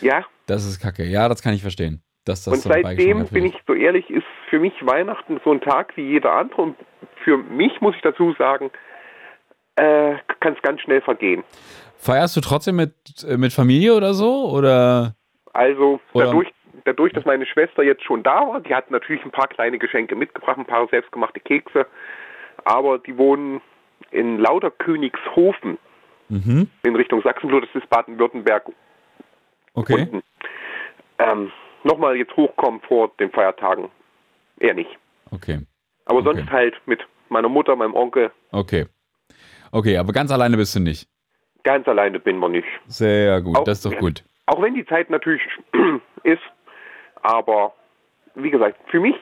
Ja, Das ist kacke. Ja, das kann ich verstehen. Dass das und so seitdem bin ich so ehrlich, ist für mich Weihnachten so ein Tag wie jeder andere. Und für mich muss ich dazu sagen, äh, kann es ganz schnell vergehen. Feierst du trotzdem mit, äh, mit Familie oder so? Oder? Also Oder- dadurch, dadurch, dass meine Schwester jetzt schon da war, die hat natürlich ein paar kleine Geschenke mitgebracht, ein paar selbstgemachte Kekse, aber die wohnen in Lauterkönigshofen Mhm. in Richtung Sachsenflut, das ist Baden-Württemberg Okay. Ähm, Nochmal jetzt hochkommen vor den Feiertagen, eher nicht. Okay. Aber Okay. sonst halt mit meiner Mutter, meinem Onkel, Okay. Okay, aber ganz alleine bist du nicht. ganz alleine bin man nicht. Sehr gut. Auch- das ist doch gut. Auch wenn die Zeit natürlich ist, aber wie gesagt, für mich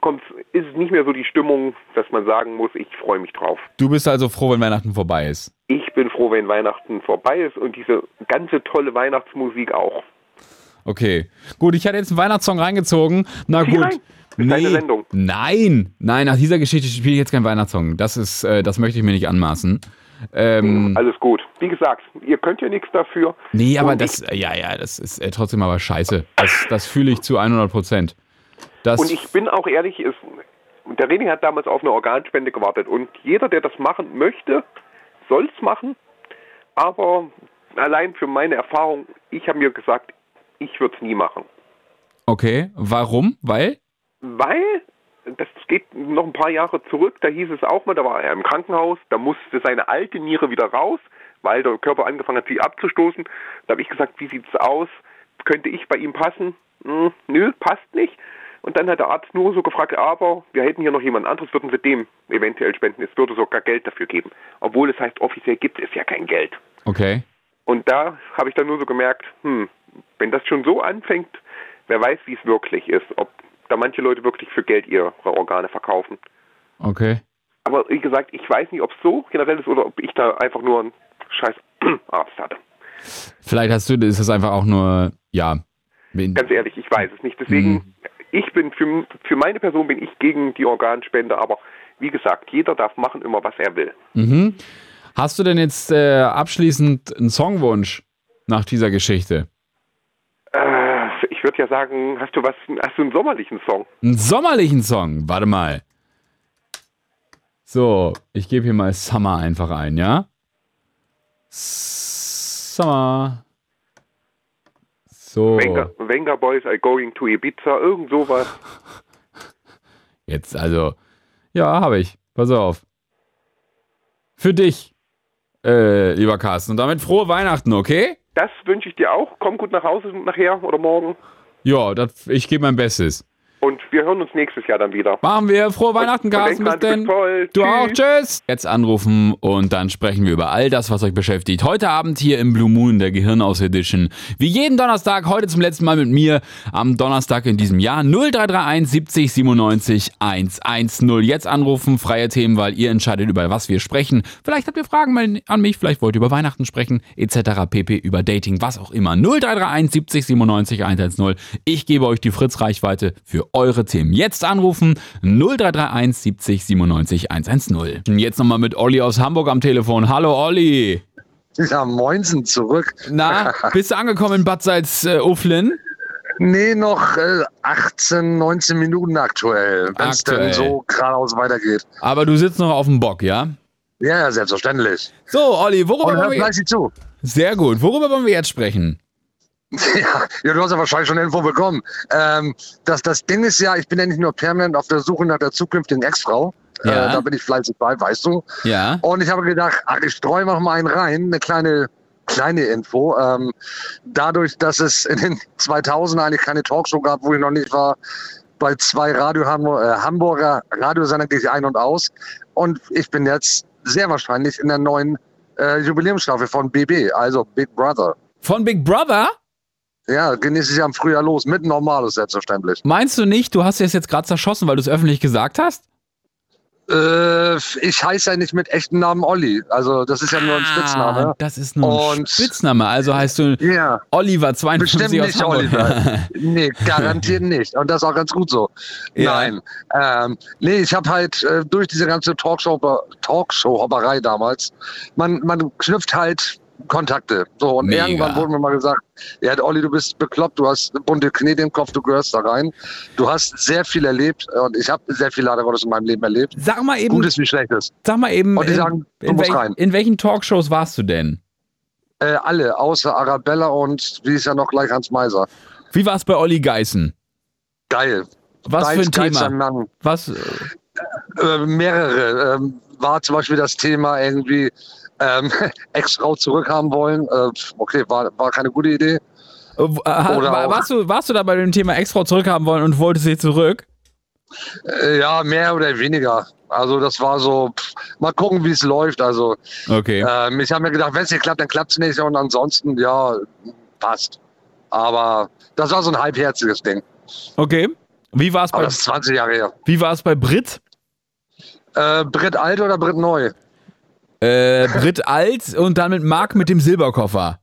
kommt, ist es nicht mehr so die Stimmung, dass man sagen muss, ich freue mich drauf. Du bist also froh, wenn Weihnachten vorbei ist. Ich bin froh, wenn Weihnachten vorbei ist und diese ganze tolle Weihnachtsmusik auch. Okay. Gut, ich hatte jetzt einen Weihnachtssong reingezogen. Na Zieh gut. rein. Deine Sendung. Nein, nein, nach dieser Geschichte spiele ich jetzt keinen Weihnachtssong. Das ist, äh, das möchte ich mir nicht anmaßen. Ähm, Alles gut. Wie gesagt, ihr könnt ja nichts dafür. nee, aber und das, ja, ja, das ist äh, trotzdem aber scheiße. Das, das fühle ich zu 100 Prozent. Und ich bin auch ehrlich, ist, der René hat damals auf eine Organspende gewartet und jeder, der das machen möchte, soll es machen. Aber allein für meine Erfahrung, ich habe mir gesagt, ich würde es nie machen. Okay, warum? Weil? Weil, das geht noch ein paar Jahre zurück, da hieß es auch mal, da war er im Krankenhaus, da musste seine alte Niere wieder raus, weil der Körper angefangen hat, sie abzustoßen. Da habe ich gesagt, wie sieht's aus? Könnte ich bei ihm passen? Hm, nö, passt nicht. Und dann hat der Arzt nur so gefragt, aber wir hätten hier noch jemand anderes, würden Sie dem eventuell spenden. Es würde sogar Geld dafür geben. Obwohl es heißt, offiziell gibt es ja kein Geld. Okay. Und da habe ich dann nur so gemerkt, hm, wenn das schon so anfängt, wer weiß, wie es wirklich ist. Ob da manche Leute wirklich für Geld ihre Organe verkaufen. Okay. Aber wie gesagt, ich weiß nicht, ob es so generell ist oder ob ich da einfach nur einen scheiß Arzt hatte. Vielleicht hast du, ist das einfach auch nur, ja. Ganz ehrlich, ich weiß es nicht. Deswegen, Mhm. ich bin für, für meine Person bin ich gegen die Organspende, aber wie gesagt, jeder darf machen immer, was er will. Mhm. Hast du denn jetzt äh, abschließend einen Songwunsch nach dieser Geschichte? Äh, ich würde ja sagen, hast du was, hast du einen sommerlichen Song? Einen sommerlichen Song? Warte mal. So, ich gebe hier mal Summer einfach ein, ja? Summer. So. Venga, Venga Boys are going to Ibiza, irgend sowas. Jetzt also. Ja, habe ich. Pass auf. Für dich, äh, lieber Carsten. Und damit frohe Weihnachten, okay? Das wünsche ich dir auch. Komm gut nach Hause nachher oder morgen. Ja, ich gebe mein Bestes. Und wir hören uns nächstes Jahr dann wieder. Machen wir. Frohe Weihnachten, Carsten. Bis denn. du auch. Tschüss. Jetzt anrufen und dann sprechen wir über all das, was euch beschäftigt. Heute Abend hier im Blue Moon, der Gehirnaus Edition. Wie jeden Donnerstag, heute zum letzten Mal mit mir am Donnerstag in diesem Jahr. 0331 70 97 110. Jetzt anrufen, freie Themen, weil ihr entscheidet, über was wir sprechen. Vielleicht habt ihr Fragen an mich, vielleicht wollt ihr über Weihnachten sprechen, etc. pp. über Dating, was auch immer. 0331 70 97 110. Ich gebe euch die Fritz-Reichweite für eure Themen. Jetzt anrufen 0331 70 97 110. Jetzt nochmal mit Olli aus Hamburg am Telefon. Hallo Olli. Ja, moinsen zurück. Na, bist du angekommen in Bad Salz-Ufflin? Nee, noch äh, 18, 19 Minuten aktuell, wenn es denn so geradeaus weitergeht. Aber du sitzt noch auf dem Bock, ja? Ja, ja, selbstverständlich. So, Olli, worüber wollen wir fleißig zu. Sehr gut. Worüber wollen wir jetzt sprechen? Ja, ja, du hast ja wahrscheinlich schon Info bekommen. Ähm, das, das Ding ist ja, ich bin ja nicht nur permanent auf der Suche nach der zukünftigen Ex-Frau. Ja. Äh, da bin ich fleißig bei, weißt du. Ja. Und ich habe gedacht, ach, ich streue noch mal einen rein, eine kleine, kleine Info. Ähm, dadurch, dass es in den 2000 eigentlich keine Talkshow gab, wo ich noch nicht war, bei zwei Radio äh, Hamburger Radiosender gehe ich ein und aus. Und ich bin jetzt sehr wahrscheinlich in der neuen äh, Jubiläumsstaffel von BB, also Big Brother. Von Big Brother? Ja, geht nächstes Jahr im Frühjahr los, mit Normales selbstverständlich. Meinst du nicht, du hast es jetzt gerade zerschossen, weil du es öffentlich gesagt hast? Äh, ich heiße ja nicht mit echten Namen Olli. Also das ist ja nur ein Spitzname. Ah, das ist nur ein Und- Spitzname. Also heißt du Ja. Oliver 52 Bestimmt nicht Hamburg. Oliver. nee, garantiert nicht. Und das ist auch ganz gut so. Ja. Nein. Ähm, nee, ich habe halt äh, durch diese ganze Talkshow, Talkshow-Hopperei damals, man, man knüpft halt Kontakte. So, und Mega. irgendwann wurde mir mal gesagt, ja, Olli, du bist bekloppt, du hast bunte Knete im Kopf, du gehörst da rein. Du hast sehr viel erlebt und ich habe sehr viel leider Gottes in meinem Leben erlebt. Sag mal eben, Gutes wie Schlechtes. sag mal eben, Und die in, sagen, du in, musst welch- rein. in welchen Talkshows warst du denn? Äh, alle, außer Arabella und wie ist ja noch gleich Hans Meiser. Wie war es bei Olli Geißen? Geil. Was für ein Thema? Mann. Was? äh, Äh, mehrere. Ähm, war zum Beispiel das Thema irgendwie ähm, Ex-Frau zurückhaben wollen. Äh, okay, war, war keine gute Idee. äh, w- äh, Oder war, warst, du, warst du da bei dem Thema Ex-Frau zurückhaben wollen und wolltest sie zurück? Äh, ja, mehr oder weniger. Also das war so, pff, mal gucken, wie es läuft. Also Okay. ähm, ich habe mir gedacht, wenn es nicht klappt, dann klappt es nicht. Und ansonsten, ja, passt. Aber das war so ein halbherziges Ding. Okay. Wie war es Aber bei, das ist 20 Jahre her. wie war's bei Brit? Äh, Brit alt oder Brit neu? Äh, Brit alt und dann mit Marc mit dem Silberkoffer.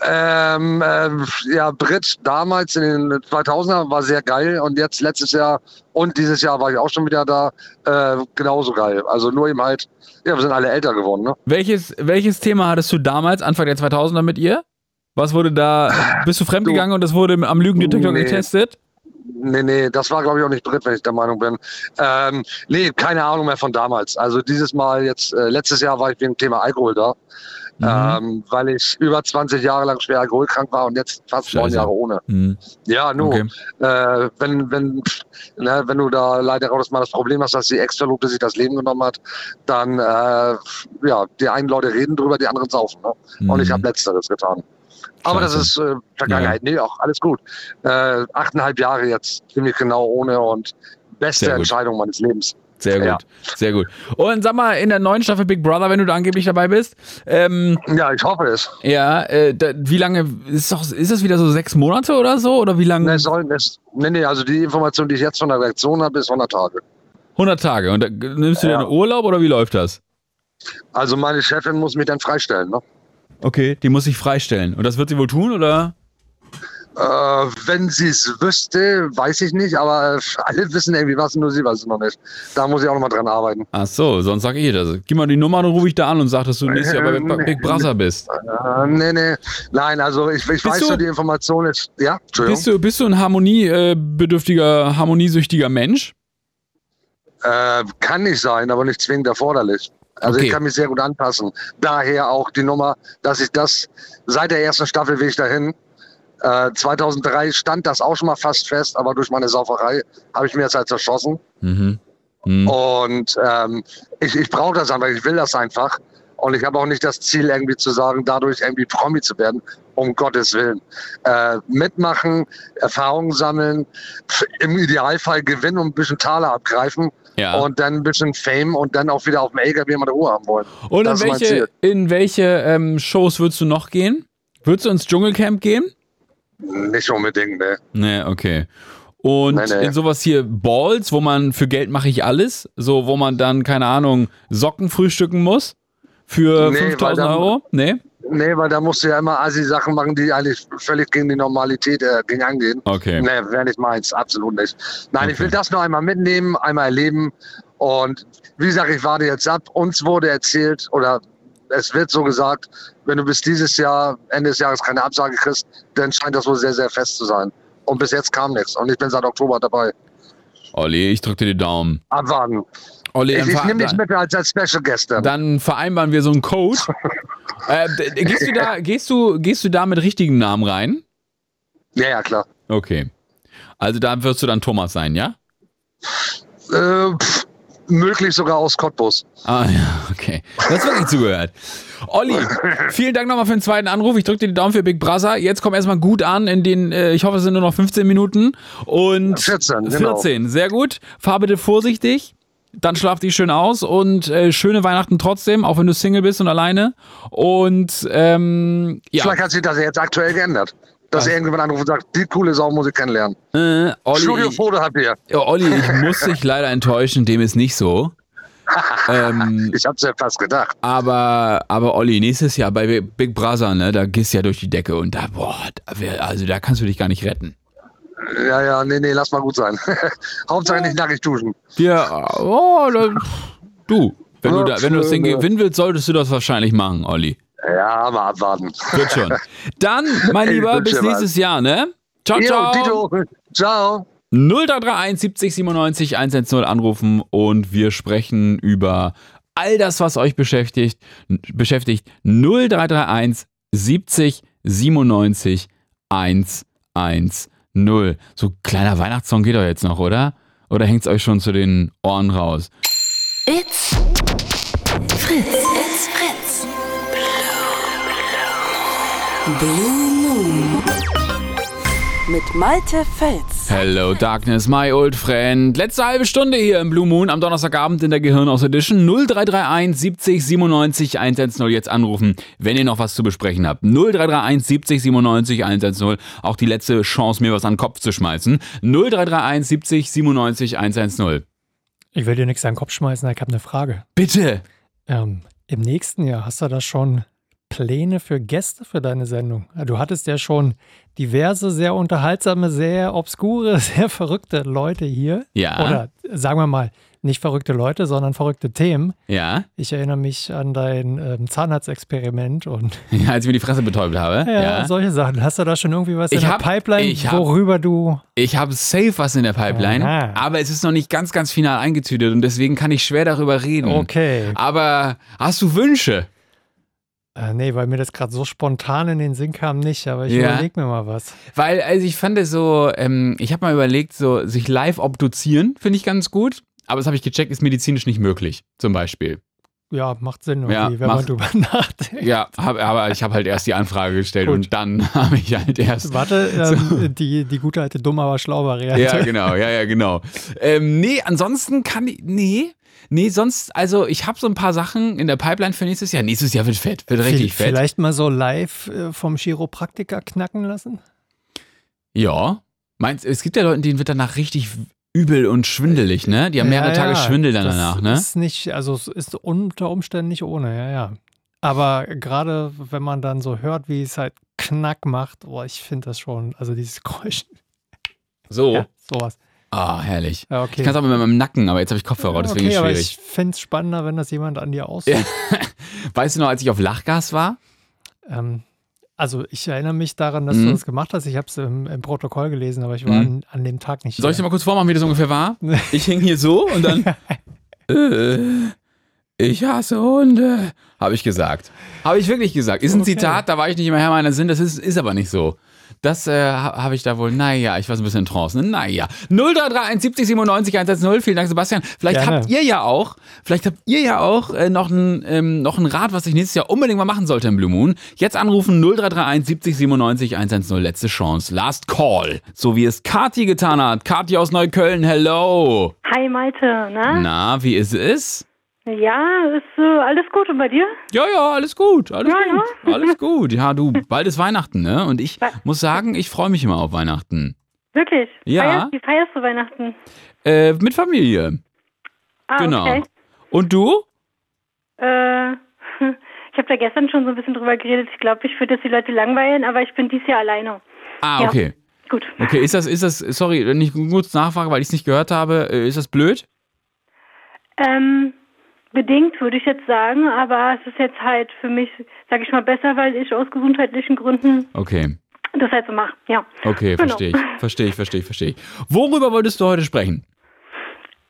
Ähm, ähm, ja, Brit damals in den 2000er war sehr geil und jetzt letztes Jahr und dieses Jahr war ich auch schon wieder da, äh, genauso geil. Also nur eben halt, ja, wir sind alle älter geworden, ne? Welches, welches Thema hattest du damals, Anfang der 2000er mit ihr? Was wurde da, bist du fremdgegangen und das wurde am Lügendetektor Nee. getestet? Nee, nee, das war, glaube ich, auch nicht Brit, wenn ich der Meinung bin. Ähm, nee, keine Ahnung mehr von damals. Also dieses Mal jetzt, äh, letztes Jahr war ich wegen dem Thema Alkohol da. Mhm. Ähm, weil ich über 20 Jahre lang schwer alkoholkrank war und jetzt fast neun. Jahre ohne. Mhm. Ja, nur. Okay. Äh, wenn, wenn, ne, wenn du da leider auch mal das Problem hast, dass die Ex-Verlobte sich das Leben genommen hat, dann, äh, ja, die einen Leute reden drüber, die anderen saufen. Ne? Und ich Mhm. habe Letzteres getan. Aber das ist äh, Vergangenheit. Nee, auch alles gut. Äh, achteinhalb Jahre jetzt, ziemlich genau ohne und beste. Entscheidung meines Lebens. Sehr gut, Ja. sehr gut. Und sag mal, in der neuen Staffel Big Brother, wenn du da angeblich dabei bist, ähm, Ja, ich hoffe es. ja, äh, da, wie lange, ist, doch, ist das wieder so sechs Monate oder so? Oder wie lange? Ne, soll, es, nee, nee, also die Information, die ich jetzt von der Reaktion habe, ist 100 Tage. 100 Tage. Und da, nimmst du dir Ja. einen Urlaub oder wie läuft das? Also meine Chefin muss mich dann freistellen. Ne? Okay, die muss sich freistellen. Und das wird sie wohl tun, oder? Äh, wenn sie es wüsste, weiß ich nicht, aber äh, alle wissen irgendwie was, nur sie weiß es noch nicht. Da muss ich auch noch mal dran arbeiten. Ach so, sonst sag ich das. Gib mal die Nummer, dann rufe ich da an und sag, dass du nächstes Jahr bei Big- Big Brother bist. Äh, nee, nee. Nein, also ich, ich weiß nur, die Information ist. Ja, Entschuldigung. Bist du, bist du ein harmoniebedürftiger, harmoniesüchtiger Mensch? Äh, kann nicht sein, aber nicht zwingend erforderlich. Also Okay. ich kann mich sehr gut anpassen. Daher auch die Nummer, dass ich das seit der ersten Staffel will ich dahin. Äh, 2003 stand das auch schon mal fast fest, aber durch meine Sauferei habe ich mir jetzt halt zerschossen. Mhm. Mhm. Und ähm, ich, ich brauche das einfach, ich will das einfach. Und ich habe auch nicht das Ziel, irgendwie zu sagen, dadurch irgendwie Promi zu werden, um Gottes Willen. Äh, mitmachen, Erfahrungen sammeln, im Idealfall gewinnen und ein bisschen Taler abgreifen Ja. und dann ein bisschen Fame und dann auch wieder auf dem LKW mal Ruhe haben wollen. Und in welche, in welche ähm, Shows würdest du noch gehen? Würdest du ins Dschungelcamp gehen? Nicht unbedingt, ne. Nee, okay. Und Nee, nee. in sowas hier Balls, wo man für Geld mache ich alles, so wo man dann, keine Ahnung, Socken frühstücken muss für Nee, weil 5000 dann- Euro? Nee? Nee, weil da musst du ja immer Assi-Sachen machen, die eigentlich völlig gegen die Normalität äh, gegen angehen. Okay. Nee, wäre nicht meins, absolut nicht. Nein, ich Okay. will das noch einmal mitnehmen, einmal erleben. Und wie gesagt, ich warte jetzt ab. Uns wurde erzählt, oder es wird so gesagt, wenn du bis dieses Jahr, Ende des Jahres keine Absage kriegst, dann scheint das wohl sehr, sehr fest zu sein. Und bis jetzt kam nichts. Und ich bin seit Oktober dabei. Olli, ich drück dir die Daumen. Abwarten. Olli, Ich, ich nehme dich mit als, als Special Guest. Dann. dann vereinbaren wir so einen Code. äh, gehst, du da, gehst, du, gehst du da mit richtigen Namen rein? Ja, ja, klar. Okay. Also da wirst du dann Thomas sein, ja? Äh, pff, möglich sogar aus Cottbus. Ah ja, okay. Das hat wirklich zugehört. Olli, vielen Dank nochmal für den zweiten Anruf. Ich drücke dir die Daumen für Big Brother. Jetzt komm erstmal gut an in den, äh, ich hoffe, es sind nur noch 15 Minuten. Und 14, genau. 14, sehr gut. Fahr bitte vorsichtig. Dann schlaf dich schön aus und äh, schöne Weihnachten trotzdem, auch wenn du Single bist und alleine. Und ähm, ja, Vielleicht hat sich das ja jetzt aktuell geändert. Dass Was? irgendjemand anruft und sagt, die coole Sau muss ich kennenlernen. äh, Olli, Studiofoto habt ihr. ja, Olli, ich muss dich leider enttäuschen, dem ist nicht so. ähm, Ich hab's ja fast gedacht. Aber, aber Olli, nächstes Jahr bei Big Brother, ne, da gehst du ja durch die Decke und da, boah, also da kannst du dich gar nicht retten. Ja, ja, nee, nee, lass mal gut sein. Hauptsache nicht nackig duschen. Wir, oh, da, du, wenn du, da, wenn du das Ding Ja. gewinnen willst, solltest du das wahrscheinlich machen, Olli. Ja, mal abwarten. Wird schon. Dann, mein Lieber, bis nächstes Jahr, ne? Ciao, ciao. Tito. Ciao. 0331 70 97 110 anrufen und wir sprechen über all das, was euch beschäftigt. beschäftigt. 0331 70 97 110. So kleiner Weihnachtssong geht doch jetzt noch, oder? Oder hängt es euch schon zu den Ohren raus? It's Fritz. It's Fritz. Blue Moon. Mit Malte Fels. Hello Darkness, my old friend. Letzte halbe Stunde hier im Blue Moon am Donnerstagabend in der Gehirnaus Edition 0331 70 97 110 jetzt anrufen, wenn ihr noch was zu besprechen habt. 0331 70 97 110. Auch die letzte Chance, mir was an den Kopf zu schmeißen. 0331 70 97 110. Ich will dir nichts an den Kopf schmeißen, ich habe eine Frage. Bitte. Ähm, Im nächsten Jahr hast du da schon Pläne für Gäste für deine Sendung? Du hattest ja schon diverse, sehr unterhaltsame, sehr obskure, sehr verrückte Leute hier. Ja. Oder sagen wir mal, nicht verrückte Leute, sondern verrückte Themen. Ja, Ich erinnere mich an dein ähm, Zahnarztexperiment und ja als ich mir die Fresse betäubt habe. ja, Ja. solche Sachen. Hast du da schon irgendwie was Ich in der hab- Pipeline, ich hab- worüber du. Ich habe safe was in der Pipeline, Aha. aber es ist noch nicht ganz, ganz final eingetütet und deswegen kann ich schwer darüber reden. Okay. Aber hast du Wünsche? Äh, nee, weil mir das gerade so spontan in den Sinn kam, nicht, aber ich Ja. überlege mir mal was. Weil, also ich fand es so, ähm, ich habe mal überlegt, so sich live obduzieren, finde ich ganz gut. Aber das habe ich gecheckt, ist medizinisch nicht möglich, zum Beispiel. Ja, macht Sinn irgendwie, Ja, wenn man macht- drüber nachdenkt. Ja, hab, aber ich habe halt erst die Anfrage gestellt Gut. und dann habe ich halt erst. Warte, ähm, die, die gute alte dumm, aber schlau Variante. Ja, genau, ja, ja, genau. Ähm, nee, ansonsten kann ich. Nee. Nee, sonst, also ich habe so ein paar Sachen in der Pipeline für nächstes Jahr. Nächstes Jahr wird fett, wird richtig fett. Vielleicht mal so live äh, vom Chiropraktiker knacken lassen? Ja. Meinst, es gibt ja Leute, denen wird danach richtig übel und schwindelig, ne? Die haben mehrere Ja, Tage ja, Schwindel dann das danach, ne? Ist nicht, also es ist unter Umständen nicht ohne, ja, ja. Aber gerade wenn man dann so hört, wie es halt Knack macht, boah, ich finde das schon, also dieses Geräusch, So. ja, sowas. Ah, herrlich. Ja, okay. Ich kann es auch mit meinem Nacken, aber jetzt habe ich Kopfhörer, deswegen okay, ist aber schwierig. ich fände es spannender, wenn das jemand an dir aussieht. Weißt du noch, als ich auf Lachgas war? Ähm, also ich erinnere mich daran, dass Mhm. du das gemacht hast. Ich habe es im, im Protokoll gelesen, aber ich war Mhm. an, an dem Tag nicht Soll ich dir mal kurz vormachen, wie das ungefähr war? Ich hing hier so und dann. äh, ich hasse Hunde, habe ich gesagt. Habe ich wirklich gesagt. Ist ein Okay. Zitat, da war ich nicht immer Herr meiner Sinn, das ist, ist aber nicht so. Das äh, ha- habe ich da wohl, naja, ich war so ein bisschen in Trance. ne? Naja. 0331 70 97 110. Vielen Dank, Sebastian. Vielleicht Gerne. habt ihr ja auch, vielleicht habt ihr ja auch äh, noch ein, ähm, noch ein Rat, was ich nächstes Jahr unbedingt mal machen sollte im Blue Moon. Jetzt anrufen 0331 70 97 110. Letzte Chance. Last Call. So wie es Kati getan hat. Kati aus Neukölln, hello. Hi Malte, na? Na, wie ist es? Ja, ist äh, alles gut und bei dir? Ja, ja, alles gut, alles Ja, gut, alles gut. Ja, du, bald ist Weihnachten, ne? Und ich Wa- muss sagen, ich freue mich immer auf Weihnachten. Wirklich? Ja. Feierst, wie feierst du Weihnachten? Äh, mit Familie, Ah, genau. okay. Und du? Äh, ich habe da gestern schon so ein bisschen drüber geredet. Ich glaube, ich würde jetzt die Leute langweilen, aber ich bin dieses Jahr alleine. Ah, Ja. okay. Gut. Okay, ist das, ist das, sorry, wenn ich kurz nachfrage, weil ich es nicht gehört habe, äh, ist das blöd? Ähm, bedingt würde ich jetzt sagen, aber es ist jetzt halt für mich, sage ich mal, besser, weil ich aus gesundheitlichen Gründen Okay, das halt so mache. Ja. okay, Genau. verstehe ich, verstehe ich, verstehe ich, verstehe ich. Worüber wolltest du heute sprechen?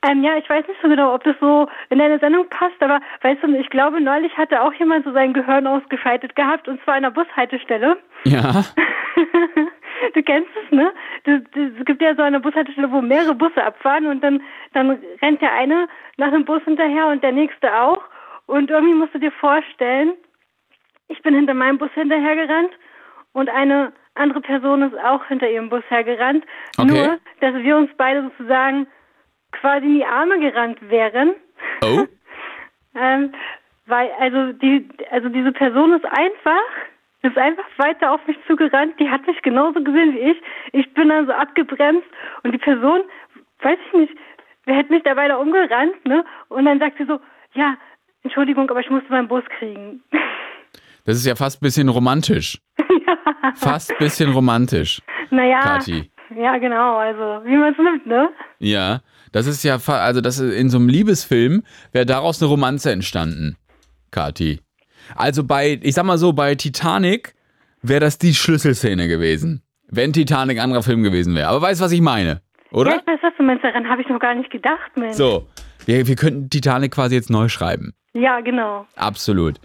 Ähm, ja, ich weiß nicht so genau, ob das so in deine Sendung passt, aber weißt du, ich glaube, neulich hatte auch jemand so sein Gehirn ausgeschaltet gehabt und zwar an der Bushaltestelle. Ja, Du kennst es, ne? Es gibt ja so eine Bushaltestelle, wo mehrere Busse abfahren und dann, dann rennt der eine nach dem Bus hinterher und der nächste auch. Und irgendwie musst du dir vorstellen, ich bin hinter meinem Bus hinterhergerannt und eine andere Person ist auch hinter ihrem Bus hergerannt. Okay. Nur, dass wir uns beide sozusagen quasi in die Arme gerannt wären. Oh, Ähm, weil, also die, also diese Person ist einfach, ist einfach weiter auf mich zugerannt. Die hat mich genauso gesehen wie ich. Ich bin dann so abgebremst und die Person, weiß ich nicht, wer hätte mich dabei da umgerannt, ne? Und dann sagt sie so, ja, Entschuldigung, aber ich musste meinen Bus kriegen. das ist ja fast ein bisschen romantisch. Fast ein bisschen romantisch, naja, Kathi. ja genau, also wie man es nimmt, ne? Ja, das ist ja, also das ist in so einem Liebesfilm wäre daraus eine Romanze entstanden, Kati. Also bei, ich sag mal so, bei Titanic wäre das die Schlüsselszene gewesen. Wenn Titanic ein anderer Film gewesen wäre. Aber weißt du, was ich meine? Ja, Oder? ich weiß, was du meinst, daran habe ich noch gar nicht gedacht, Mensch. So, wir, wir könnten Titanic quasi jetzt neu schreiben. Ja, genau. Absolut.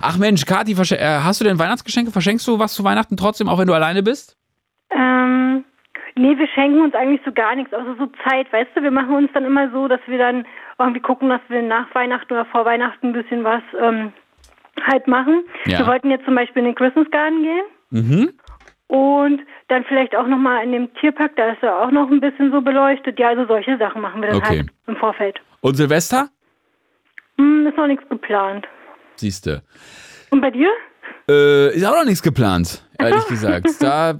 Ach Mensch, versche- äh, hast du denn Weihnachtsgeschenke? Verschenkst du was zu Weihnachten trotzdem, auch wenn du alleine bist? Ähm, nee, wir schenken uns eigentlich so gar nichts, außer so Zeit, weißt du? Wir machen uns dann immer so, dass wir dann irgendwie gucken, dass wir nach Weihnachten oder vor Weihnachten ein bisschen was ähm, halt machen. Ja. Wir wollten jetzt zum Beispiel in den Christmas Garden gehen Mhm. und dann vielleicht auch nochmal in dem Tierpark, da ist ja auch noch ein bisschen so beleuchtet. Ja, also solche Sachen machen wir dann Okay. halt im Vorfeld. Und Silvester? Hm, ist noch nichts geplant. Siehste. Und bei dir? Äh, ist auch noch nichts geplant, ehrlich gesagt. Da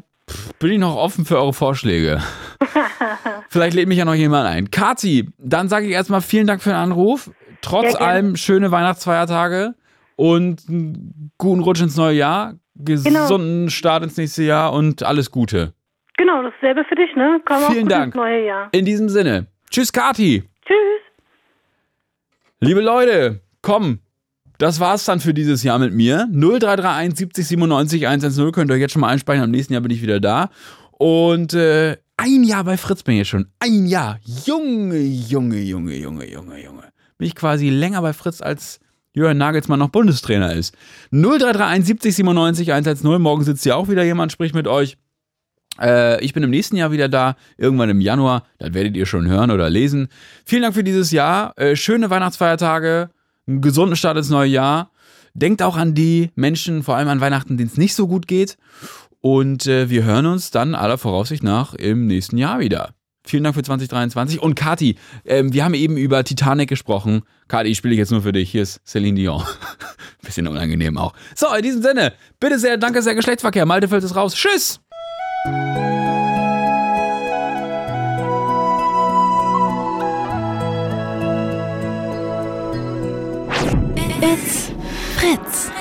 bin ich noch offen für eure Vorschläge. Vielleicht lädt mich ja noch jemand ein. Kati, dann sage ich erstmal vielen Dank für den Anruf. Trotz Ja, allem schöne Weihnachtsfeiertage und einen guten Rutsch ins neue Jahr, gesunden Start ins nächste Jahr und alles Gute. Genau, dasselbe für dich, ne? Komm Vielen Dank. ins neue Jahr. In diesem Sinne, tschüss Kati. Tschüss. Liebe Leute, komm, das war's dann für dieses Jahr mit mir. 0331 70 97 110 könnt ihr euch jetzt schon mal einspeichern. Am nächsten Jahr bin ich wieder da. Und äh, ein Jahr bei Fritz bin ich jetzt schon. Ein Jahr. Junge, Junge, Junge, Junge, Junge, Junge. Bin ich quasi länger bei Fritz als Jürgen Nagelsmann noch Bundestrainer ist. 0331 70 97 110. Morgen sitzt hier auch wieder jemand, spricht mit euch. Äh, ich bin im nächsten Jahr wieder da, irgendwann im Januar. Das werdet ihr schon hören oder lesen. Vielen Dank für dieses Jahr. Äh, schöne Weihnachtsfeiertage, einen gesunden Start ins neue Jahr. Denkt auch an die Menschen, vor allem an Weihnachten, denen es nicht so gut geht. Und äh, wir hören uns dann aller Voraussicht nach im nächsten Jahr wieder. Vielen Dank für 2023. Und Kati, ähm, wir haben eben über Titanic gesprochen. Kati, spiele ich jetzt nur für dich. Hier ist Celine Dion. Bisschen unangenehm auch. So, in diesem Sinne, bitte sehr, danke sehr, Geschlechtsverkehr. Malte fällt es raus. Tschüss! It's Fritz.